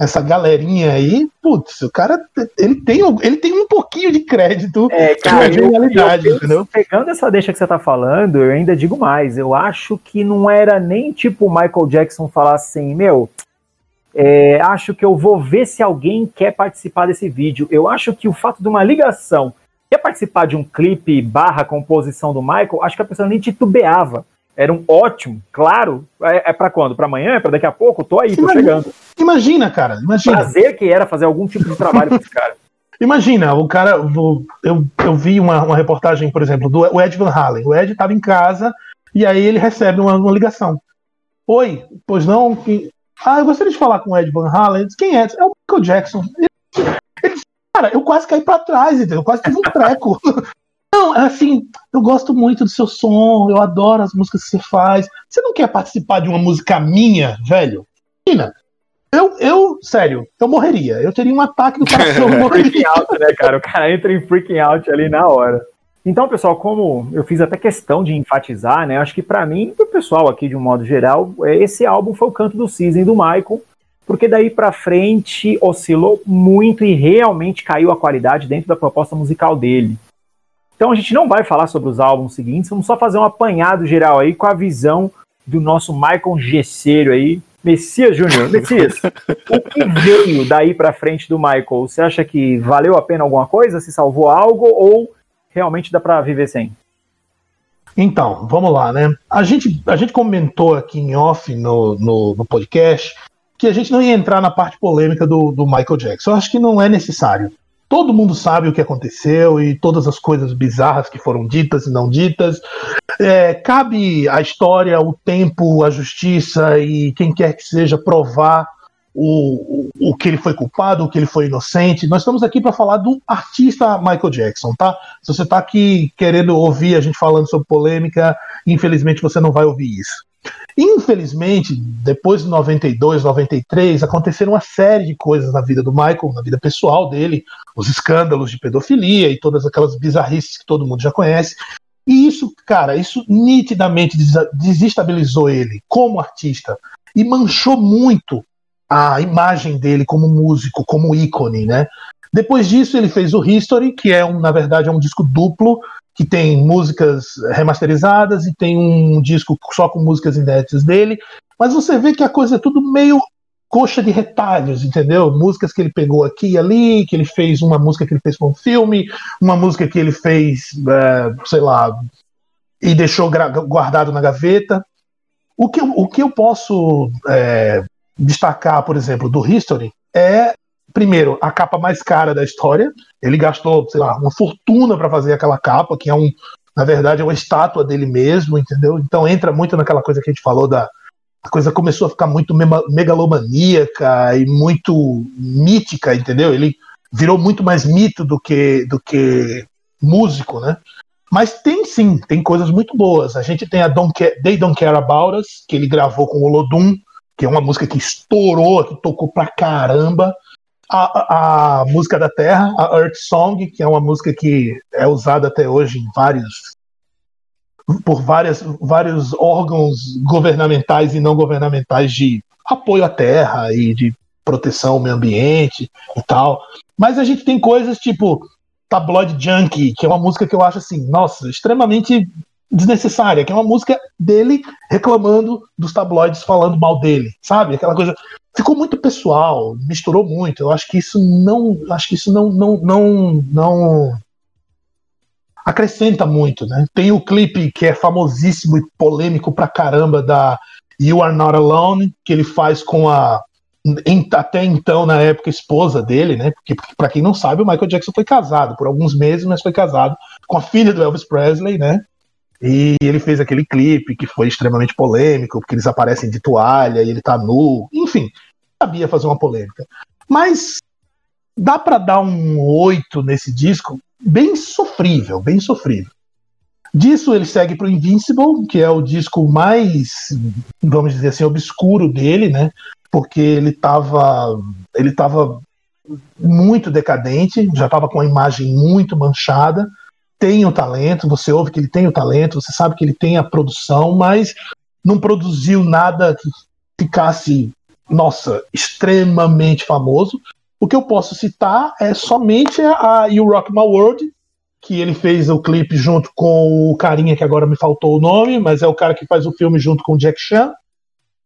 essa galerinha aí, putz, o cara ele tem, ele tem um pouquinho de crédito é, cara, de realidade, eu, eu, entendeu? Pegando essa deixa que você tá falando, eu ainda digo mais, eu acho que não era nem tipo o Michael Jackson falar assim, meu, é, acho que eu vou ver se alguém quer participar desse vídeo. Eu acho que o fato de uma ligação quer participar de um clipe barra composição do Michael, acho que a pessoa nem titubeava era um ótimo, claro. É, é para quando? Para amanhã? É para daqui a pouco? Tô aí, tô imagina, chegando. Imagina, cara. Imagina. Prazer que era fazer algum tipo de trabalho com esse cara. Imagina, o cara. Eu, eu vi uma, uma reportagem, por exemplo, do Ed Van Halen. O Ed estava em casa e aí ele recebe uma, uma ligação. Oi, pois não? Que... Ah, eu gostaria de falar com o Ed Van Halen. Quem é? É o Michael Jackson. Ele, ele, cara, eu quase caí para trás, entendeu? Eu quase tive um treco. Não, é assim, eu gosto muito do seu som, eu adoro as músicas que você faz. Você não quer participar de uma música minha, velho? Imagina. Eu, eu, sério, eu morreria. Eu teria um ataque do coração. freaking out, né, cara? O cara entra em freaking out ali na hora. Então, pessoal, como eu fiz até questão de enfatizar, né? Acho que para mim, pro pessoal aqui de um modo geral, é, esse álbum foi o canto do season do Michael, porque daí para frente oscilou muito e realmente caiu a qualidade dentro da proposta musical dele. Então a gente não vai falar sobre os álbuns seguintes, vamos só fazer um apanhado geral aí com a visão do nosso Michael Gesseiro aí. Messias Júnior, Messias, o que veio daí para frente do Michael? Você acha que valeu a pena alguma coisa? Se salvou algo ou realmente dá para viver sem? Então, vamos lá, né? A gente, a gente comentou aqui em off no, no, no podcast que a gente não ia entrar na parte polêmica do, do Michael Jackson. Eu acho que não é necessário. Todo mundo sabe o que aconteceu e todas as coisas bizarras que foram ditas e não ditas. É, cabe a história, o tempo, a justiça e quem quer que seja provar o, o, o que ele foi culpado, o que ele foi inocente. Nós estamos aqui para falar do artista Michael Jackson, tá? Se você está aqui querendo ouvir a gente falando sobre polêmica, infelizmente você não vai ouvir isso. Infelizmente, depois de 92, 93, aconteceram uma série de coisas na vida do Michael, na vida pessoal dele, os escândalos de pedofilia e todas aquelas bizarrices que todo mundo já conhece. E isso, cara, isso nitidamente desestabilizou ele como artista e manchou muito a imagem dele como músico, como ícone, né? Depois disso, ele fez o History, que é, um, na verdade, é um disco duplo que tem músicas remasterizadas e tem um disco só com músicas inéditas dele, mas você vê que a coisa é tudo meio coxa de retalhos, entendeu? Músicas que ele pegou aqui e ali, que ele fez uma música que ele fez com um filme, uma música que ele fez, é, sei lá, e deixou guardado na gaveta. O que, o que eu posso é, destacar, por exemplo, do History é primeiro, a capa mais cara da história. Ele gastou, sei lá, uma fortuna para fazer aquela capa, que é um, na verdade, é uma estátua dele mesmo, entendeu? Então entra muito naquela coisa que a gente falou da a coisa começou a ficar muito megalomaníaca e muito mítica, entendeu? Ele virou muito mais mito do que do que músico, né? Mas tem sim, tem coisas muito boas. A gente tem a Don't Care, They Don't Care About Us, que ele gravou com o Olodum, que é uma música que estourou, que tocou pra caramba a, a, música da Terra, a Earth Song, que é uma música que é usada até hoje em vários por várias, vários órgãos governamentais e não governamentais de apoio à terra e de proteção ao meio ambiente e tal. Mas a gente tem coisas tipo Tabloid Junkie, que é uma música que eu acho assim, nossa, extremamente desnecessária, que é uma música dele reclamando dos tabloides falando mal dele, sabe? Aquela coisa ficou muito pessoal, misturou muito. Eu acho que isso não, acho que isso não, não, não, não acrescenta muito, né? Tem o clipe que é famosíssimo e polêmico pra caramba da You Are Not Alone, que ele faz com a até então, na época, esposa dele, né? Porque, para quem não sabe, o Michael Jackson foi casado por alguns meses, mas foi casado com a filha do Elvis Presley, né? E ele fez aquele clipe que foi extremamente polêmico, porque eles aparecem de toalha e ele tá nu. Enfim, sabia fazer uma polêmica. Mas dá para dar um 8 nesse disco bem sofrível, bem sofrível. Disso ele segue para o Invincible, que é o disco mais, vamos dizer assim, obscuro dele, né? Porque ele estava ele tava muito decadente, já estava com a imagem muito manchada. Tem o talento, você ouve que ele tem o talento, você sabe que ele tem a produção, mas não produziu nada que ficasse, nossa, extremamente famoso. O que eu posso citar é somente a You Rock My World, que ele fez o clipe junto com o carinha que agora me faltou o nome, mas é o cara que faz o filme junto com o Jack Chan.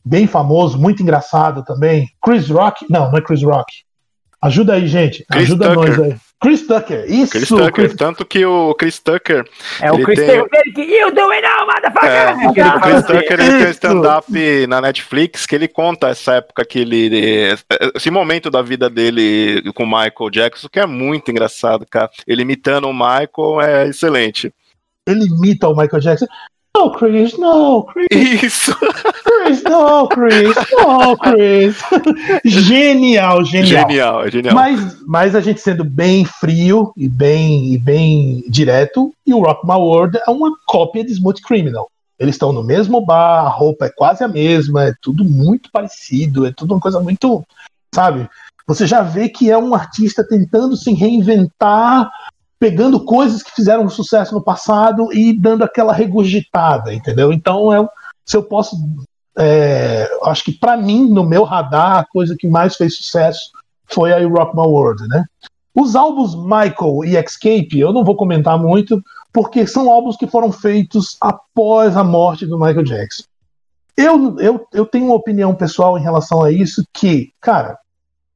Bem famoso, muito engraçado também. Chris Rock, não, não é Chris Rock. Ajuda aí, gente. Chris Ajuda Tucker. nós aí. Chris Tucker, isso. Chris Tucker, Chris- tanto que o Chris Tucker. É o ele Chris tem- Tucker que you do it now, motherfucker! É, o Chris assim. Tucker ele tem um stand-up na Netflix que ele conta essa época que ele. Esse momento da vida dele com o Michael Jackson, que é muito engraçado, cara. Ele imitando o Michael é excelente. Ele imita o Michael Jackson. No, Chris, no, Chris, Isso! Chris, no, Chris, no, Chris. genial, genial. Genial, genial. Mas, mas a gente sendo bem frio e bem, e bem direto, e o Rock My World é uma cópia de Smooth Criminal. Eles estão no mesmo bar, a roupa é quase a mesma, é tudo muito parecido, é tudo uma coisa muito, sabe? Você já vê que é um artista tentando se reinventar, pegando coisas que fizeram sucesso no passado e dando aquela regurgitada, entendeu? Então, é, se eu posso é, acho que pra mim, no meu radar, a coisa que mais fez sucesso foi a Rock My World, né? Os álbuns Michael e Escape, eu não vou comentar muito, porque são álbuns que foram feitos após a morte do Michael Jackson. Eu, eu, eu tenho uma opinião pessoal em relação a isso, que, cara,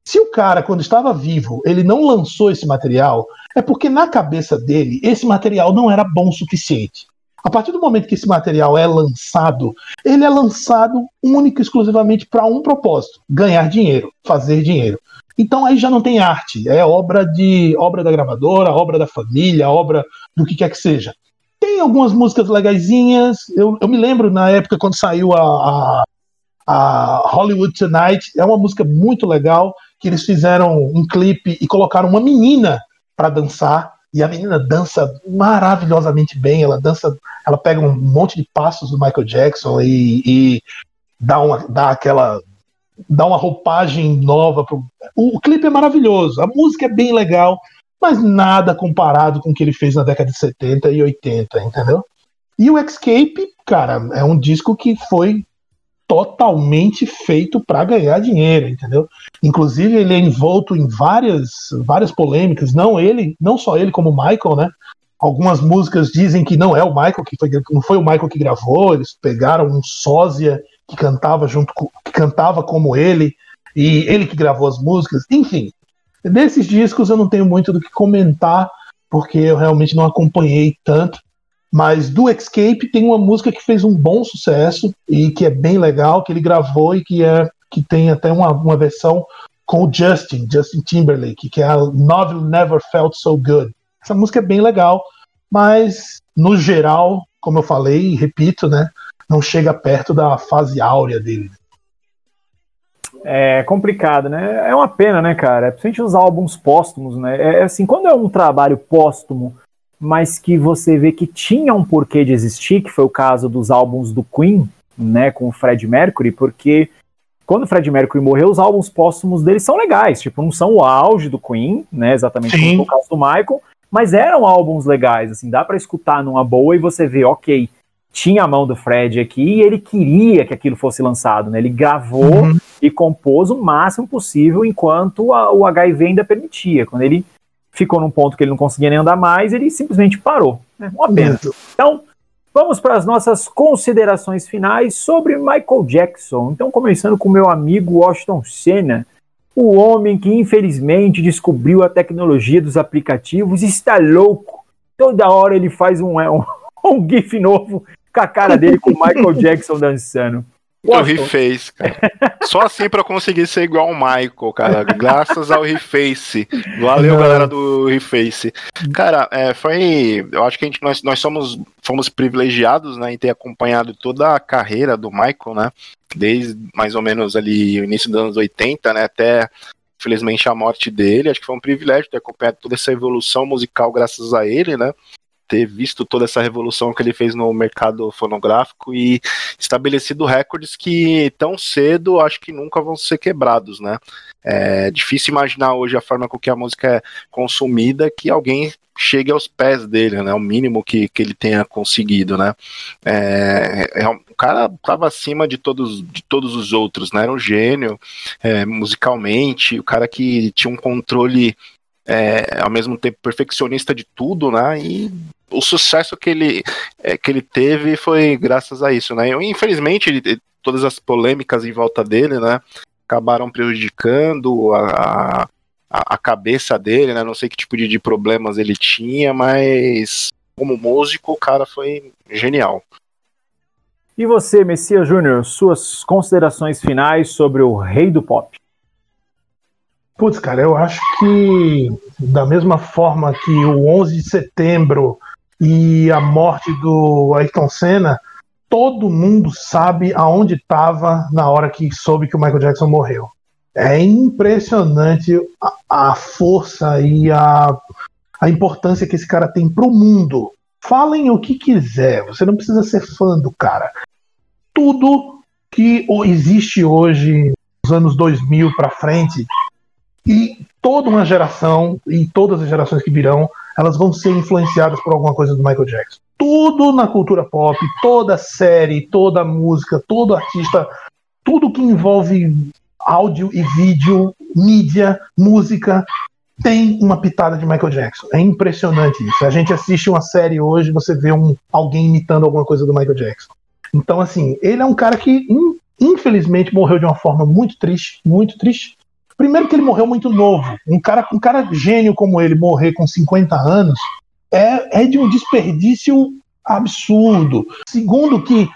se o cara, quando estava vivo, ele não lançou esse material, é porque na cabeça dele, esse material não era bom o suficiente. A partir do momento que esse material é lançado, ele é lançado único e exclusivamente para um propósito: ganhar dinheiro, fazer dinheiro. Então aí já não tem arte, é obra de obra da gravadora, obra da família, obra do que quer que seja. Tem algumas músicas legaisinhas. Eu, eu me lembro na época quando saiu a, a, a Hollywood Tonight, é uma música muito legal que eles fizeram um clipe e colocaram uma menina para dançar e a menina dança maravilhosamente bem. Ela dança, ela pega um monte de passos do Michael Jackson e, e dá, uma, dá aquela. dá uma roupagem nova. Pro... O, o clipe é maravilhoso, a música é bem legal, mas nada comparado com o que ele fez na década de 70 e 80, entendeu? E o Escape, cara, é um disco que foi totalmente feito para ganhar dinheiro, entendeu? Inclusive ele é envolto em várias várias polêmicas, não ele, não só ele como o Michael, né? Algumas músicas dizem que não é o Michael que foi, não foi o Michael que gravou, eles pegaram um sósia que cantava junto com, que cantava como ele e ele que gravou as músicas, enfim. Desses discos eu não tenho muito do que comentar porque eu realmente não acompanhei tanto. Mas do Escape tem uma música que fez um bom sucesso e que é bem legal, que ele gravou e que, é, que tem até uma, uma versão com o Justin, Justin Timberlake, que é a Novel Never Felt So Good. Essa música é bem legal, mas no geral, como eu falei e repito, né, não chega perto da fase áurea dele. É complicado, né? É uma pena, né, cara? Principalmente os álbuns póstumos, né? É assim, quando é um trabalho póstumo, mas que você vê que tinha um porquê de existir, que foi o caso dos álbuns do Queen, né, com o Fred Mercury, porque quando o Fred Mercury morreu, os álbuns póstumos dele são legais, tipo, não são o auge do Queen, né, exatamente Sim. como o caso do Michael, mas eram álbuns legais, assim, dá para escutar numa boa e você vê, ok, tinha a mão do Fred aqui e ele queria que aquilo fosse lançado, né, ele gravou Uhum. e compôs o máximo possível enquanto a- o HIV ainda permitia, quando ele ficou num ponto que ele não conseguia nem andar mais, ele simplesmente parou. Né? Uma pena. Então, vamos para as nossas considerações finais sobre Michael Jackson. Então, começando com meu amigo Washington Senna, o homem que infelizmente descobriu a tecnologia dos aplicativos, está louco. Toda hora ele faz um, um, um GIF novo com a cara dele com o Michael Jackson dançando. O Washington. Reface, cara. Só assim pra eu conseguir ser igual o Michael, cara. Graças ao Reface. Valeu, Não. galera do Reface. Cara, é, foi. Eu acho que a gente, nós, nós somos, fomos privilegiados né, em ter acompanhado toda a carreira do Michael, né? Desde mais ou menos ali o início dos anos 80, né? Até, infelizmente, a morte dele. Acho que foi um privilégio ter acompanhado toda essa evolução musical graças a ele, né? Ter visto toda essa revolução que ele fez no mercado fonográfico e estabelecido recordes que tão cedo acho que nunca vão ser quebrados, né? É difícil imaginar hoje a forma com que a música é consumida que alguém chegue aos pés dele, né? O mínimo que, que ele tenha conseguido, né? É, é, o cara estava acima de todos, de todos os outros, né? Era um gênio é, musicalmente, o cara que tinha um controle é, ao mesmo tempo perfeccionista de tudo, né? E o sucesso que ele, é, que ele teve foi graças a isso, né? E, infelizmente, ele, todas as polêmicas em volta dele, né? Acabaram prejudicando a, a, a cabeça dele, né? Não sei que tipo de, de problemas ele tinha, mas como músico, o cara foi genial. E você, Messias Júnior, suas considerações finais sobre o rei do pop? Putz, cara, eu acho que da mesma forma que o 11 de setembro e a morte do Ayrton Senna, todo mundo sabe aonde estava na hora que soube que o Michael Jackson morreu. É impressionante a, a força e a, a importância que esse cara tem pro mundo. Falem o que quiser, você não precisa ser fã do cara. Tudo que existe hoje, nos anos 2000 para frente, e toda uma geração e todas as gerações que virão, elas vão ser influenciadas por alguma coisa do Michael Jackson. Tudo na cultura pop, toda série, toda música, todo artista, tudo que envolve áudio e vídeo, mídia, música, tem uma pitada de Michael Jackson. É impressionante isso. A gente assiste uma série hoje, você vê um, alguém imitando alguma coisa do Michael Jackson. Então, assim, ele é um cara que, infelizmente, morreu de uma forma muito triste, muito triste. Primeiro que ele morreu muito novo. Um cara, um cara gênio como ele morrer com 50 anos é, é de um desperdício absurdo. Segundo que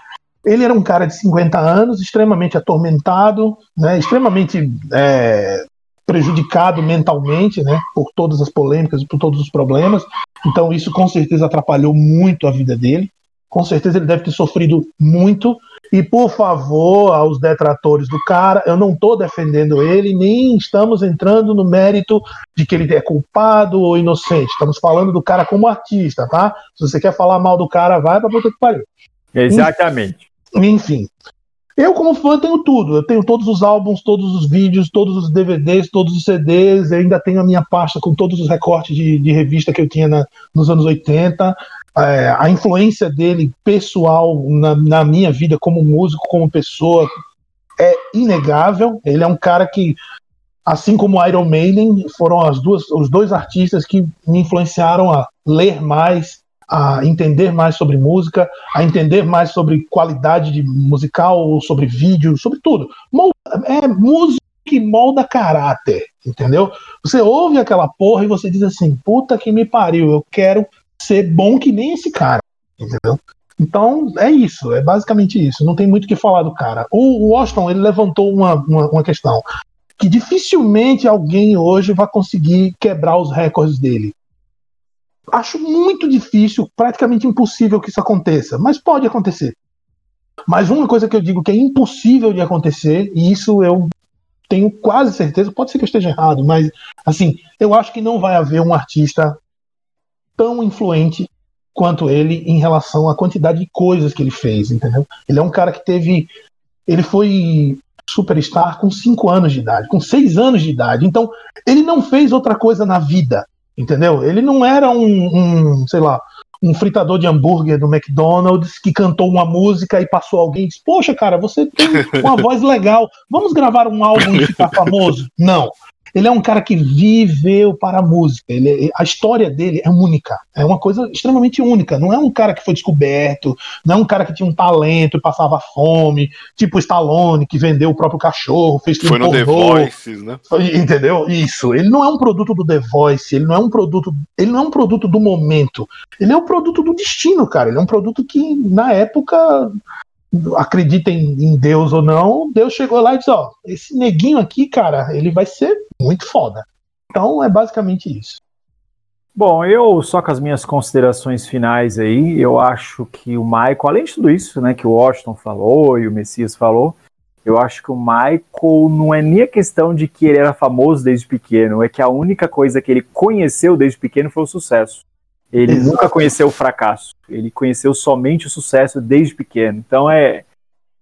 ele era um cara de 50 anos, extremamente atormentado, né, extremamente é, prejudicado mentalmente, né, por todas as polêmicas e por todos os problemas. Então isso com certeza atrapalhou muito a vida dele. Com certeza ele deve ter sofrido muito. E por favor, aos detratores do cara, eu não estou defendendo ele, nem estamos entrando no mérito de que ele é culpado ou inocente. Estamos falando do cara como artista, tá? Se você quer falar mal do cara, vai pra puta que pariu. Exatamente. Enfim. Eu, como fã, tenho tudo. Eu tenho todos os álbuns, todos os vídeos, todos os DVDs, todos os CDs. Eu ainda tenho a minha pasta com todos os recortes de, de revista que eu tinha na, nos anos 80. É, a influência dele pessoal na, na minha vida como músico, como pessoa, é inegável. Ele é um cara que, assim como Iron Maiden, foram as duas, os dois artistas que me influenciaram a ler mais, a entender mais sobre música, a entender mais sobre qualidade de musical, sobre vídeo, sobre tudo. É música que molda caráter, entendeu? Você ouve aquela porra e você diz assim: puta que me pariu, eu quero ser bom que nem esse cara, entendeu? Então é isso, é basicamente isso. Não tem muito o que falar do cara. O Washington ele levantou uma, uma, uma questão que dificilmente alguém hoje vai conseguir quebrar os recordes dele. Acho muito difícil, praticamente impossível que isso aconteça, mas pode acontecer. Mas uma coisa que eu digo que é impossível de acontecer, e isso eu tenho quase certeza, pode ser que eu esteja errado, mas assim, eu acho que não vai haver um artista tão influente quanto ele em relação à quantidade de coisas que ele fez, entendeu? Ele é um cara que teve. Ele foi superstar com 5 anos de idade, com 6 anos de idade. Então, ele não fez outra coisa na vida. Entendeu? Ele não era um, um, sei lá, um fritador de hambúrguer do McDonald's que cantou uma música e passou alguém e disse: Poxa, cara, você tem uma voz legal, vamos gravar um álbum e ficar famoso? Não. Ele é um cara que viveu para a música. Ele, a história dele é única. É uma coisa extremamente única. Não é um cara que foi descoberto, não é um cara que tinha um talento e passava fome, tipo o Stallone, que vendeu o próprio cachorro, fez Foi no. The Voices, né? Entendeu? Isso. Ele não é um produto do The Voice, ele não é um produto, ele não é um produto do momento. Ele é um produto do destino, cara. Ele é um produto que, na época, acreditem em Deus ou não, Deus chegou lá e disse: Ó, esse neguinho aqui, cara, ele vai ser muito foda. Então é basicamente isso. Bom, eu só com as minhas considerações finais aí, eu acho que o Michael, além de tudo isso, né, que o Washington falou e o Messias falou, eu acho que o Michael não é nem a questão de que ele era famoso desde pequeno, é que a única coisa que ele conheceu desde pequeno foi o sucesso. Ele Exato. nunca conheceu o fracasso. Ele conheceu somente o sucesso desde pequeno. Então é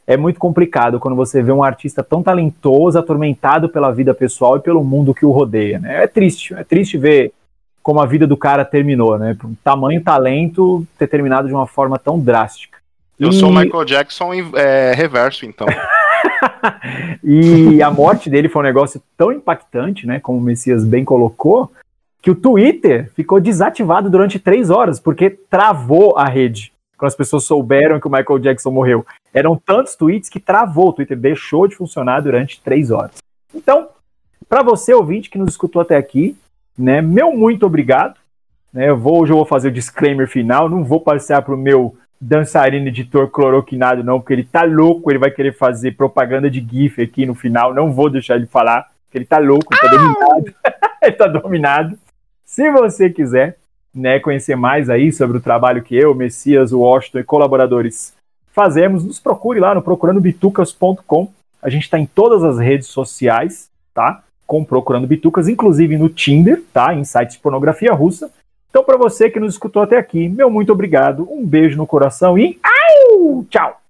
é muito complicado quando você vê um artista tão talentoso, atormentado pela vida pessoal e pelo mundo que o rodeia. Né? É triste, é triste ver como a vida do cara terminou, né? Por um tamanho talento ter terminado de uma forma tão drástica. Eu e... sou o Michael Jackson em é, reverso, então. e a morte dele foi um negócio tão impactante, né? Como o Messias bem colocou, que o Twitter ficou desativado durante três horas, porque travou a rede. Quando as pessoas souberam que o Michael Jackson morreu. Eram tantos tweets que travou. O Twitter deixou de funcionar durante três horas. Então, para você, ouvinte, que nos escutou até aqui, né? Meu muito obrigado. Né, eu vou, hoje eu vou fazer o disclaimer final, não vou passar para o meu dançarino editor cloroquinado, não, porque ele tá louco, ele vai querer fazer propaganda de GIF aqui no final. Não vou deixar ele falar, porque ele tá louco, ele tá dominado. ele tá dominado. Se você quiser né, conhecer mais aí sobre o trabalho que eu, Messias, Washington e colaboradores fazemos, nos procure lá no procurandobitucas.com. A gente está em todas as redes sociais, tá? com Procurando Bitucas, inclusive no Tinder, tá? Em sites de pornografia russa. Então, para você que nos escutou até aqui, meu muito obrigado, um beijo no coração e au! tchau!